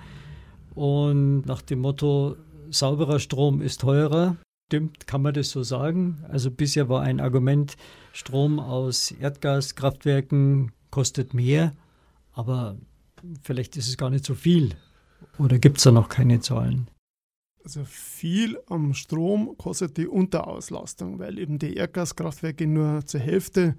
und nach dem Motto, sauberer Strom ist teurer, stimmt, kann man das so sagen? Also bisher war ein Argument, Strom aus Erdgaskraftwerken kostet mehr, aber vielleicht ist es gar nicht so viel. Oder gibt es da noch keine Zahlen? Also viel am Strom kostet die Unterauslastung, weil eben die Erdgaskraftwerke nur zur Hälfte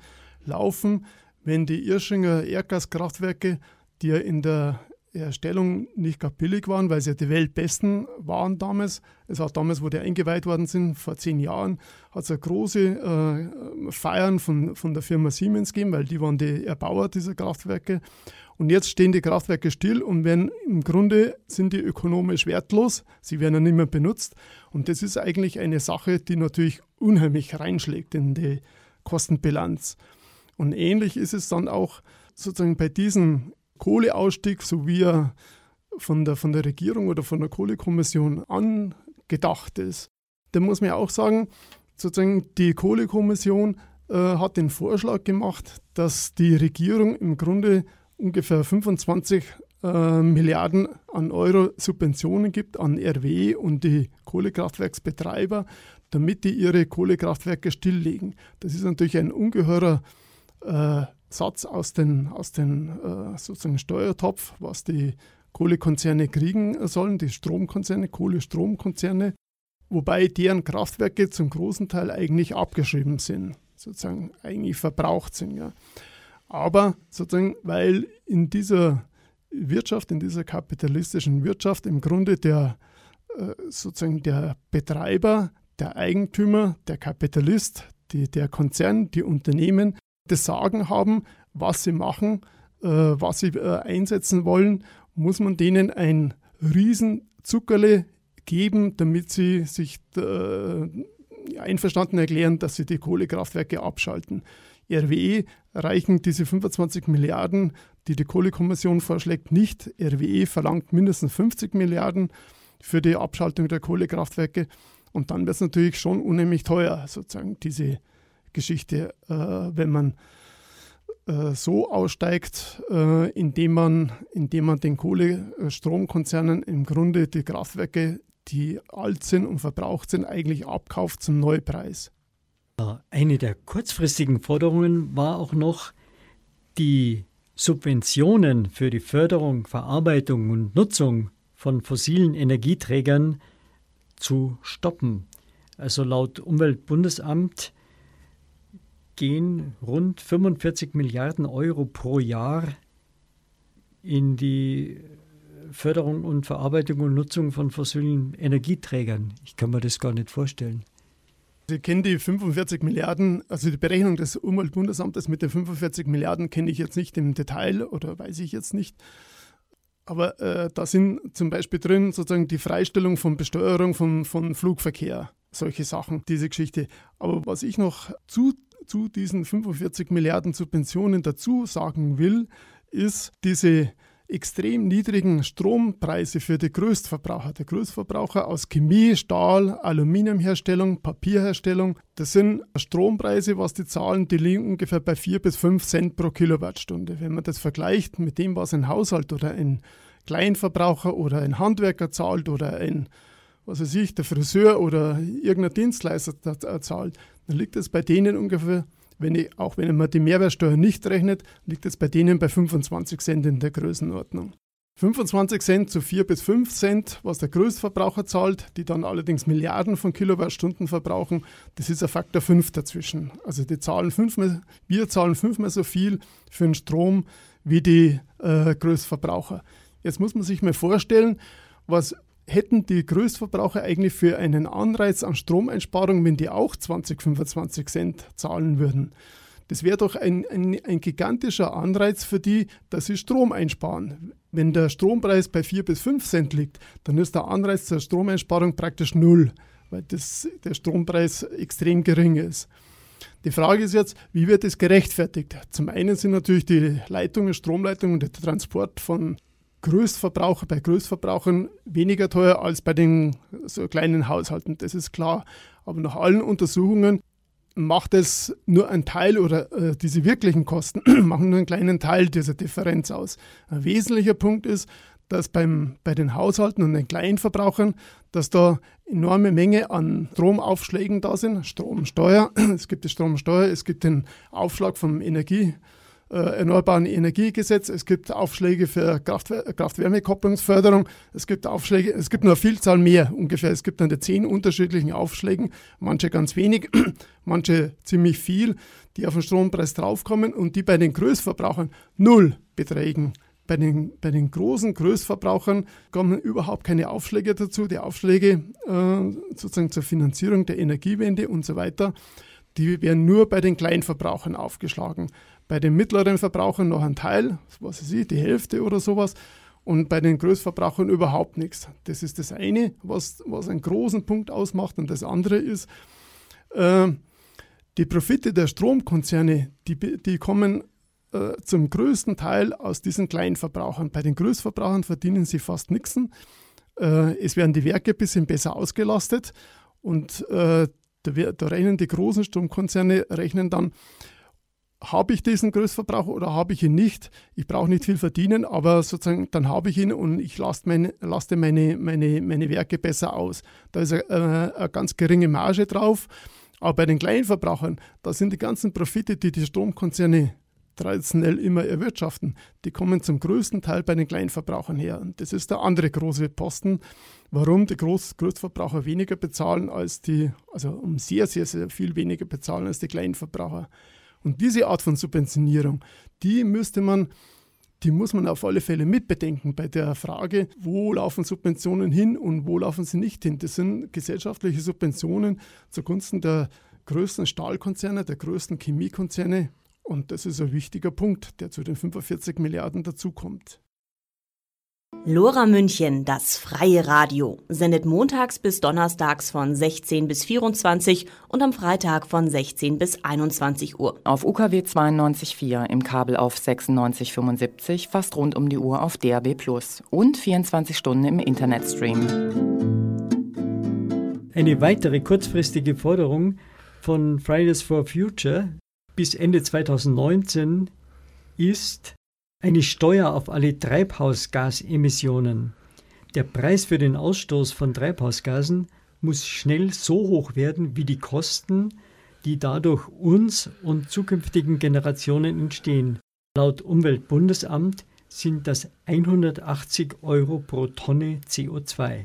laufen. Wenn die Irschinger Erdgaskraftwerke, die ja in der Erstellung nicht gar billig waren, weil sie ja die Weltbesten waren damals. Es war damals, wo die eingeweiht worden sind, vor zehn Jahren, hat es eine große äh, Feiern von, von der Firma Siemens gegeben, weil die waren die Erbauer dieser Kraftwerke. Und jetzt stehen die Kraftwerke still und werden im Grunde sind die ökonomisch wertlos. Sie werden ja nicht mehr benutzt. Und das ist eigentlich eine Sache, die natürlich unheimlich reinschlägt in die Kostenbilanz. Und ähnlich ist es dann auch sozusagen bei diesem Kohleausstieg, so wie er von der, von der Regierung oder von der Kohlekommission angedacht ist. Da muss man ja auch sagen, sozusagen die Kohlekommission äh, hat den Vorschlag gemacht, dass die Regierung im Grunde ungefähr 25 äh, Milliarden an Euro Subventionen gibt an RWE und die Kohlekraftwerksbetreiber, damit die ihre Kohlekraftwerke stilllegen. Das ist natürlich ein ungeheurer äh, Satz aus dem aus den, äh, sozusagen Steuertopf, was die Kohlekonzerne kriegen sollen, die Stromkonzerne, Kohlestromkonzerne, wobei deren Kraftwerke zum großen Teil eigentlich abgeschrieben sind, sozusagen eigentlich verbraucht sind. Ja. Aber sozusagen, weil in dieser Wirtschaft, in dieser kapitalistischen Wirtschaft im Grunde der äh, sozusagen der Betreiber, der Eigentümer, der Kapitalist die, der Konzern, die Unternehmen das Sagen haben, was sie machen, äh, was sie äh, einsetzen wollen, muss man denen ein riesen Zuckerle geben, damit sie sich einverstanden erklären, dass sie die Kohlekraftwerke abschalten. RWE reichen diese 25 Milliarden, die die Kohlekommission vorschlägt, nicht. RWE verlangt mindestens 50 Milliarden für die Abschaltung der Kohlekraftwerke. Und dann wird es natürlich schon unheimlich teuer, sozusagen diese Geschichte, äh, wenn man äh, so aussteigt, äh, indem, man, indem man den Kohlestromkonzernen im Grunde die Kraftwerke, die alt sind und verbraucht sind, eigentlich abkauft zum Neupreis. Eine der kurzfristigen Forderungen war auch noch, die Subventionen für die Förderung, Verarbeitung und Nutzung von fossilen Energieträgern zu stoppen. Also laut Umweltbundesamt gehen rund 45 Milliarden Euro pro Jahr in die Förderung und Verarbeitung und Nutzung von fossilen Energieträgern. Ich kann mir das gar nicht vorstellen. Sie kennen die 45 Milliarden, also die Berechnung des Umweltbundesamtes mit den 45 Milliarden kenne ich jetzt nicht im Detail oder weiß ich jetzt nicht. Aber äh, da sind zum Beispiel drin sozusagen die Freistellung von Besteuerung von, von Flugverkehr, solche Sachen, diese Geschichte. Aber was ich noch zu zu diesen 45 Milliarden Subventionen dazu sagen will, ist diese extrem niedrigen Strompreise für die Größtverbraucher. Der Größtverbraucher aus Chemie, Stahl, Aluminiumherstellung, Papierherstellung, das sind Strompreise, was die zahlen, die liegen ungefähr bei 4 bis 5 Cent pro Kilowattstunde. Wenn man das vergleicht mit dem, was ein Haushalt oder ein Kleinverbraucher oder ein Handwerker zahlt oder ein was weiß ich, der Friseur oder irgendein Dienstleister zahlt, dann liegt es bei denen ungefähr, wenn ich, auch wenn man die Mehrwertsteuer nicht rechnet, liegt es bei denen bei 25 Cent in der Größenordnung. 25 Cent zu 4 bis 5 Cent, was der Größtverbraucher zahlt, die dann allerdings Milliarden von Kilowattstunden verbrauchen, das ist ein Faktor 5 dazwischen. Also die zahlen fünfmal, wir zahlen fünfmal so viel für den Strom wie die äh, Größtverbraucher. Jetzt muss man sich mal vorstellen, was hätten die Größtverbraucher eigentlich für einen Anreiz an Stromeinsparung, wenn die auch 20, 25 Cent zahlen würden. Das wäre doch ein, ein, ein, gigantischer Anreiz für die, dass sie Strom einsparen. Wenn der Strompreis bei 4 bis 5 Cent liegt, dann ist der Anreiz zur Stromeinsparung praktisch null, weil das, der Strompreis extrem gering ist. Die Frage ist jetzt, wie wird das gerechtfertigt? Zum einen sind natürlich die Leitungen, Stromleitungen, der Transport von Größtverbraucher bei Größtverbrauchern weniger teuer als bei den so kleinen Haushalten, das ist klar. Aber nach allen Untersuchungen macht es nur ein Teil oder äh, diese wirklichen Kosten machen nur einen kleinen Teil dieser Differenz aus. Ein wesentlicher Punkt ist, dass beim, bei den Haushalten und den Kleinverbrauchern, dass da enorme Menge an Stromaufschlägen da sind. Stromsteuer, es gibt die Stromsteuer, es gibt den Aufschlag vom Energie, Erneuerbaren Energiegesetz, es gibt Aufschläge für Kraft-Wärme-Kopplungsförderung, es gibt Aufschläge, es gibt nur eine Vielzahl mehr ungefähr. Es gibt dann zehn unterschiedlichen Aufschlägen, manche ganz wenig, manche ziemlich viel, die auf den Strompreis draufkommen und die bei den Größverbrauchern null beträgen. Bei den, bei den großen Größverbrauchern kommen überhaupt keine Aufschläge dazu. Die Aufschläge äh, sozusagen zur Finanzierung der Energiewende und so weiter, die werden nur bei den Kleinverbrauchern aufgeschlagen. Bei den mittleren Verbrauchern noch ein Teil, was weiß ich, die Hälfte oder sowas. Und bei den Großverbrauchern überhaupt nichts. Das ist das eine, was, was einen großen Punkt ausmacht. Und das andere ist, äh, die Profite der Stromkonzerne, die, die kommen äh, zum größten Teil aus diesen Kleinverbrauchern. Bei den Großverbrauchern verdienen sie fast nichts. Äh, es werden die Werke ein bisschen besser ausgelastet und äh, da, da rechnen die großen Stromkonzerne rechnen dann habe ich diesen Größtverbrauch oder habe ich ihn nicht? Ich brauche nicht viel verdienen, aber sozusagen dann habe ich ihn und ich laste meine, laste meine, meine, meine Werke besser aus. Da ist eine, äh, eine ganz geringe Marge drauf. Aber bei den Kleinverbrauchern, da sind die ganzen Profite, die die Stromkonzerne traditionell immer erwirtschaften, die kommen zum größten Teil bei den Kleinverbrauchern her. Und das ist der andere große Posten, warum die Groß Großverbraucher weniger bezahlen als die, also um sehr, sehr, sehr viel weniger bezahlen als die Kleinverbraucher. Und diese Art von Subventionierung, die müsste man die muss man auf alle Fälle mitbedenken bei der Frage, wo laufen Subventionen hin und wo laufen sie nicht hin. Das sind gesellschaftliche Subventionen zugunsten der größten Stahlkonzerne, der größten Chemiekonzerne. Und das ist ein wichtiger Punkt, der zu den 45 Milliarden dazukommt. Lora München, das freie Radio, sendet montags bis donnerstags von 16 bis 24 und am Freitag von 16 bis 21 Uhr. Auf UKW 92.4 im Kabel auf 96.75, fast rund um die Uhr auf DAB Plus und 24 Stunden im Internetstream. Eine weitere kurzfristige Forderung von Fridays for Future bis Ende 2019 ist eine Steuer auf alle Treibhausgasemissionen. Der Preis für den Ausstoß von Treibhausgasen muss schnell so hoch werden wie die Kosten, die dadurch uns und zukünftigen Generationen entstehen. Laut Umweltbundesamt sind das 180 Euro pro Tonne CO2.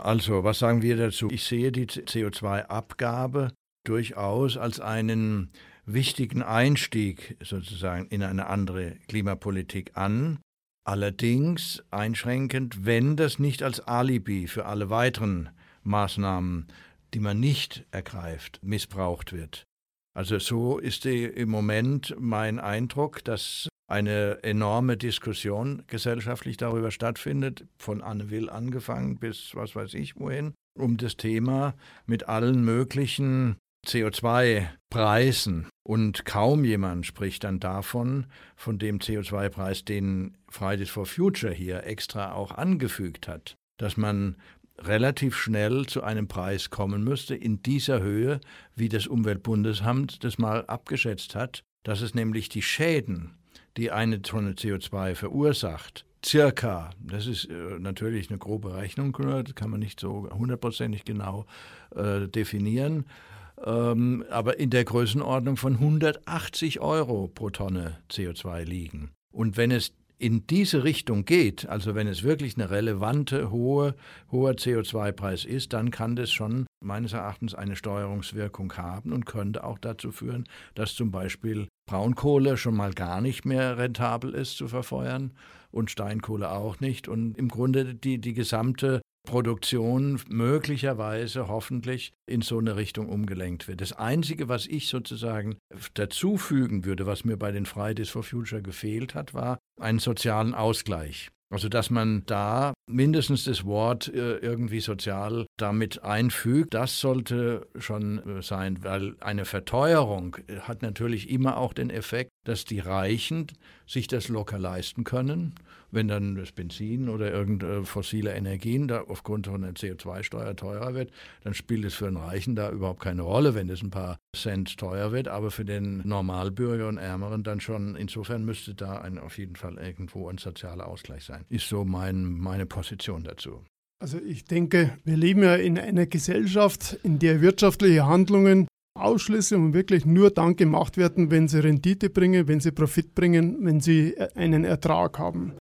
Also, was sagen wir dazu? Ich sehe die CO2-Abgabe durchaus als einen wichtigen Einstieg sozusagen in eine andere Klimapolitik an, allerdings einschränkend, wenn das nicht als Alibi für alle weiteren Maßnahmen, die man nicht ergreift, missbraucht wird. Also so ist im Moment mein Eindruck, dass eine enorme Diskussion gesellschaftlich darüber stattfindet, von Anne Will angefangen bis was weiß ich wohin, um das Thema mit allen möglichen CO2-Preisen. Und kaum jemand spricht dann davon, von dem CO2-Preis, den Fridays for Future hier extra auch angefügt hat, dass man relativ schnell zu einem Preis kommen müsste in dieser Höhe, wie das Umweltbundesamt das mal abgeschätzt hat, dass es nämlich die Schäden, die eine Tonne CO2 verursacht, circa, das ist äh, natürlich eine grobe Rechnung, das kann man nicht so hundertprozentig genau äh, definieren, ähm, aber in der Größenordnung von 180 Euro pro Tonne CO2 liegen. Und wenn es in diese Richtung geht, also wenn es wirklich eine relevante, hohe, hoher CO2-Preis ist, dann kann das schon meines Erachtens eine Steuerungswirkung haben und könnte auch dazu führen, dass zum Beispiel Braunkohle schon mal gar nicht mehr rentabel ist zu verfeuern und Steinkohle auch nicht und im Grunde die, die gesamte Produktion möglicherweise hoffentlich in so eine Richtung umgelenkt wird. Das Einzige, was ich sozusagen dazufügen würde, was mir bei den Fridays for Future gefehlt hat, war einen sozialen Ausgleich. Also dass man da mindestens das Wort äh, irgendwie sozial damit einfügt, das sollte schon äh, sein, weil eine Verteuerung äh, hat natürlich immer auch den Effekt, dass die Reichen sich das locker leisten können wenn dann das Benzin oder irgendeine fossile Energien da aufgrund von einer CO2-Steuer teurer wird, dann spielt es für den Reichen da überhaupt keine Rolle, wenn es ein paar Cent teuer wird, aber für den Normalbürger und Ärmeren dann schon. Insofern müsste da ein, auf jeden Fall irgendwo ein sozialer Ausgleich sein. Ist so mein, meine Position dazu. Also ich denke, wir leben ja in einer Gesellschaft, in der wirtschaftliche Handlungen ausschließlich und wirklich nur dann gemacht werden, wenn sie Rendite bringen, wenn sie Profit bringen, wenn sie einen Ertrag haben.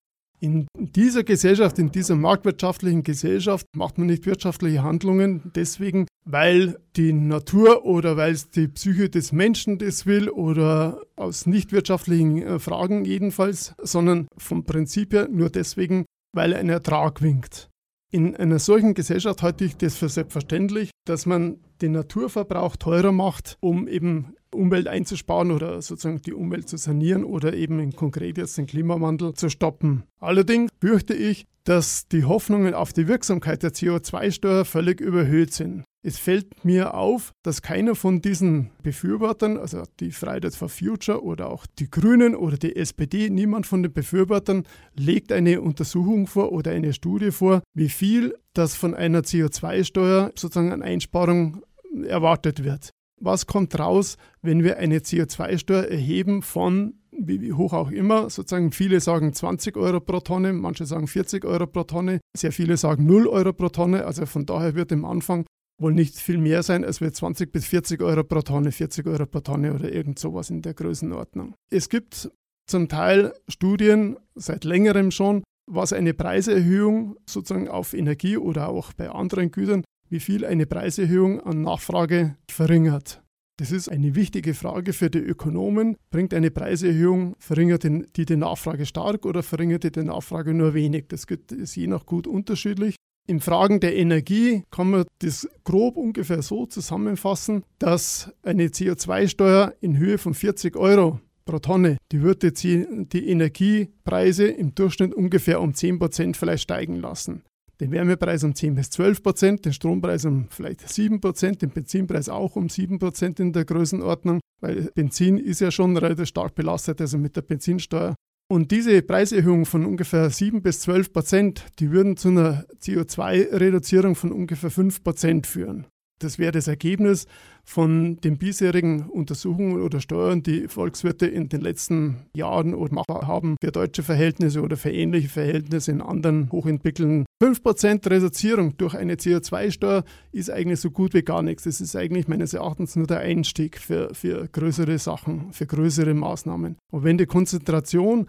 In dieser Gesellschaft, in dieser marktwirtschaftlichen Gesellschaft macht man nicht wirtschaftliche Handlungen deswegen, weil die Natur oder weil es die Psyche des Menschen das will oder aus nicht wirtschaftlichen äh, Fragen jedenfalls, sondern vom Prinzip her nur deswegen, weil ein Ertrag winkt. In einer solchen Gesellschaft halte ich das für selbstverständlich, dass man den Naturverbrauch teurer macht, um eben Umwelt einzusparen oder sozusagen die Umwelt zu sanieren oder eben konkret jetzt den Klimawandel zu stoppen. Allerdings fürchte ich, dass die Hoffnungen auf die Wirksamkeit der CO2-Steuer völlig überhöht sind. Es fällt mir auf, dass keiner von diesen Befürwortern, also die Fridays for Future oder auch die Grünen oder die SPD, niemand von den Befürwortern legt eine Untersuchung vor oder eine Studie vor, wie viel das von einer CO2-Steuer sozusagen an Einsparung erwartet wird. Was kommt raus, wenn wir eine CO2-Steuer erheben von wie hoch auch immer, sozusagen viele sagen 20 Euro pro Tonne, manche sagen 40 Euro pro Tonne, sehr viele sagen 0 Euro pro Tonne, also von daher wird im Anfang wohl nicht viel mehr sein, als wir 20 bis 40 Euro pro Tonne, 40 Euro pro Tonne oder irgend sowas in der Größenordnung. Es gibt zum Teil Studien seit längerem schon, was eine Preiserhöhung sozusagen auf Energie oder auch bei anderen Gütern, wie viel eine Preiserhöhung an Nachfrage verringert. Das ist eine wichtige Frage für die Ökonomen. Bringt eine Preiserhöhung, verringert die, die Nachfrage stark oder verringert die, die Nachfrage nur wenig? Das ist je nach gut unterschiedlich. In Fragen der Energie kann man das grob ungefähr so zusammenfassen, dass eine CO2-Steuer in Höhe von 40 Euro pro Tonne, die würde die Energiepreise im Durchschnitt ungefähr um 10 Prozent vielleicht steigen lassen. Den Wärmepreis um 10 bis 12 Prozent, den Strompreis um vielleicht 7 Prozent, den Benzinpreis auch um 7 Prozent in der Größenordnung, weil Benzin ist ja schon relativ stark belastet, also mit der Benzinsteuer. Und diese Preiserhöhung von ungefähr 7 bis 12 Prozent, die würden zu einer CO2-Reduzierung von ungefähr 5 Prozent führen. Das wäre das Ergebnis von den bisherigen Untersuchungen oder Steuern, die Volkswirte in den letzten Jahren oder haben für deutsche Verhältnisse oder für ähnliche Verhältnisse in anderen hochentwickelten. 5% Reduzierung durch eine CO2-Steuer ist eigentlich so gut wie gar nichts. Das ist eigentlich meines Erachtens nur der Einstieg für, für größere Sachen, für größere Maßnahmen. Und wenn die Konzentration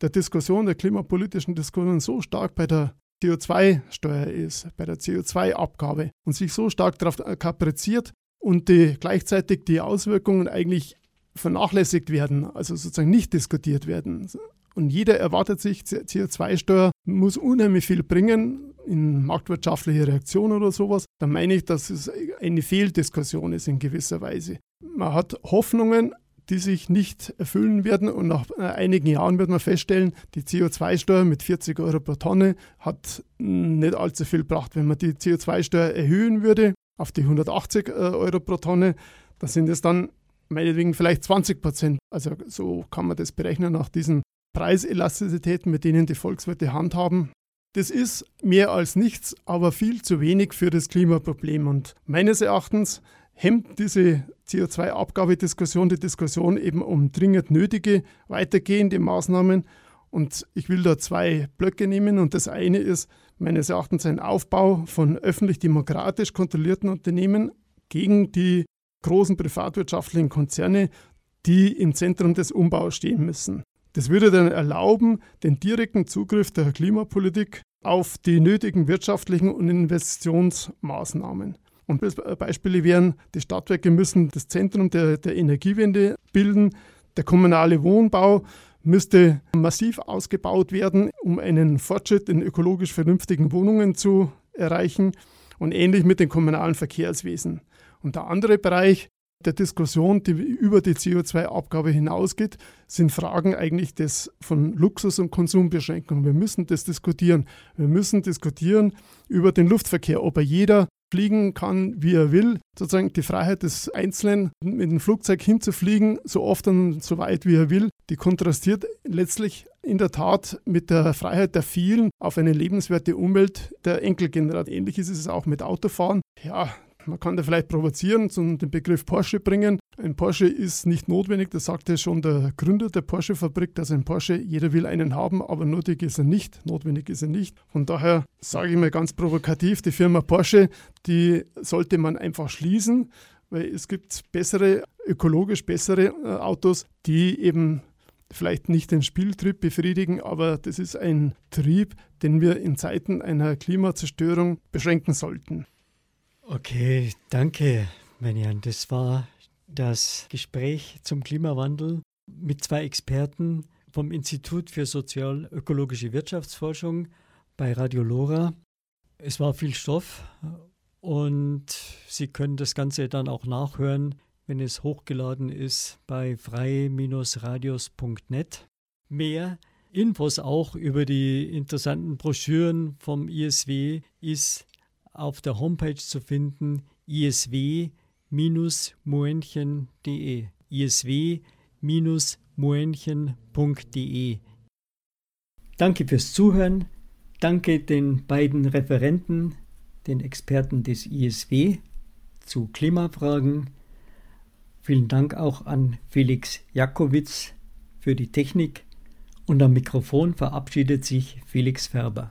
der Diskussion, der klimapolitischen Diskussion so stark bei der CO2-Steuer ist, bei der CO2-Abgabe und sich so stark darauf kapriziert und die, gleichzeitig die Auswirkungen eigentlich vernachlässigt werden, also sozusagen nicht diskutiert werden. Und jeder erwartet sich, CO2-Steuer muss unheimlich viel bringen in marktwirtschaftliche Reaktion oder sowas. Dann meine ich, dass es eine Fehldiskussion ist in gewisser Weise. Man hat Hoffnungen, die sich nicht erfüllen werden. Und nach äh, einigen Jahren wird man feststellen, die CO2-Steuer mit 40 Euro pro Tonne hat nicht allzu viel gebracht. Wenn man die CO2-Steuer erhöhen würde auf die 180 äh, Euro pro Tonne, dann sind es dann meinetwegen vielleicht 20 Prozent. Also so kann man das berechnen nach diesen Preiselastizitäten, mit denen die Volkswirte handhaben. Das ist mehr als nichts, aber viel zu wenig für das Klimaproblem. Und meines Erachtens hemmt diese CO2-Abgabediskussion die Diskussion eben um dringend nötige weitergehende Maßnahmen. Und ich will da zwei Blöcke nehmen. Und das eine ist meines Erachtens ein Aufbau von öffentlich-demokratisch kontrollierten Unternehmen gegen die großen privatwirtschaftlichen Konzerne, die im Zentrum des Umbaus stehen müssen. Das würde dann erlauben, den direkten Zugriff der Klimapolitik auf die nötigen wirtschaftlichen und Investitionsmaßnahmen. Und Beispiele wären, die Stadtwerke müssen das Zentrum der, der Energiewende bilden, der kommunale Wohnbau müsste massiv ausgebaut werden, um einen Fortschritt in ökologisch vernünftigen Wohnungen zu erreichen und ähnlich mit dem kommunalen Verkehrswesen. Und der andere Bereich der Diskussion, die über die CO2-Abgabe hinausgeht, sind Fragen eigentlich des, von Luxus- und Konsumbeschränkungen. Wir müssen das diskutieren. Wir müssen diskutieren über den Luftverkehr, ob er jeder fliegen kann, wie er will. Sozusagen die Freiheit des Einzelnen, mit dem Flugzeug hinzufliegen, so oft und so weit wie er will, die kontrastiert letztlich in der Tat mit der Freiheit der vielen auf eine lebenswerte Umwelt der Enkelgeneration. Ähnlich ist es auch mit Autofahren. Ja, man kann da vielleicht provozieren und den Begriff Porsche bringen. Ein Porsche ist nicht notwendig, das sagte schon der Gründer der Porsche-Fabrik, dass ein Porsche, jeder will einen haben, aber nötig ist er nicht, notwendig ist er nicht. Von daher sage ich mal ganz provokativ, die Firma Porsche, die sollte man einfach schließen, weil es gibt bessere, ökologisch bessere äh, Autos, die eben vielleicht nicht den Spieltrieb befriedigen, aber das ist ein Trieb, den wir in Zeiten einer Klimazerstörung beschränken sollten. Okay, danke, Menjan. Das war das Gespräch zum Klimawandel mit zwei Experten vom Institut für sozial-ökologische Wirtschaftsforschung bei Radio Lora. Es war viel Stoff und Sie können das Ganze dann auch nachhören, wenn es hochgeladen ist bei frei-radios.net. Mehr Infos auch über die interessanten Broschüren vom ISW ist auf der Homepage zu finden isw-moenchen.de isw-moenchen.de Danke fürs Zuhören. Danke den beiden Referenten, den Experten des ISW zu Klimafragen. Vielen Dank auch an Felix Jakowitz für die Technik und am Mikrofon verabschiedet sich Felix Färber.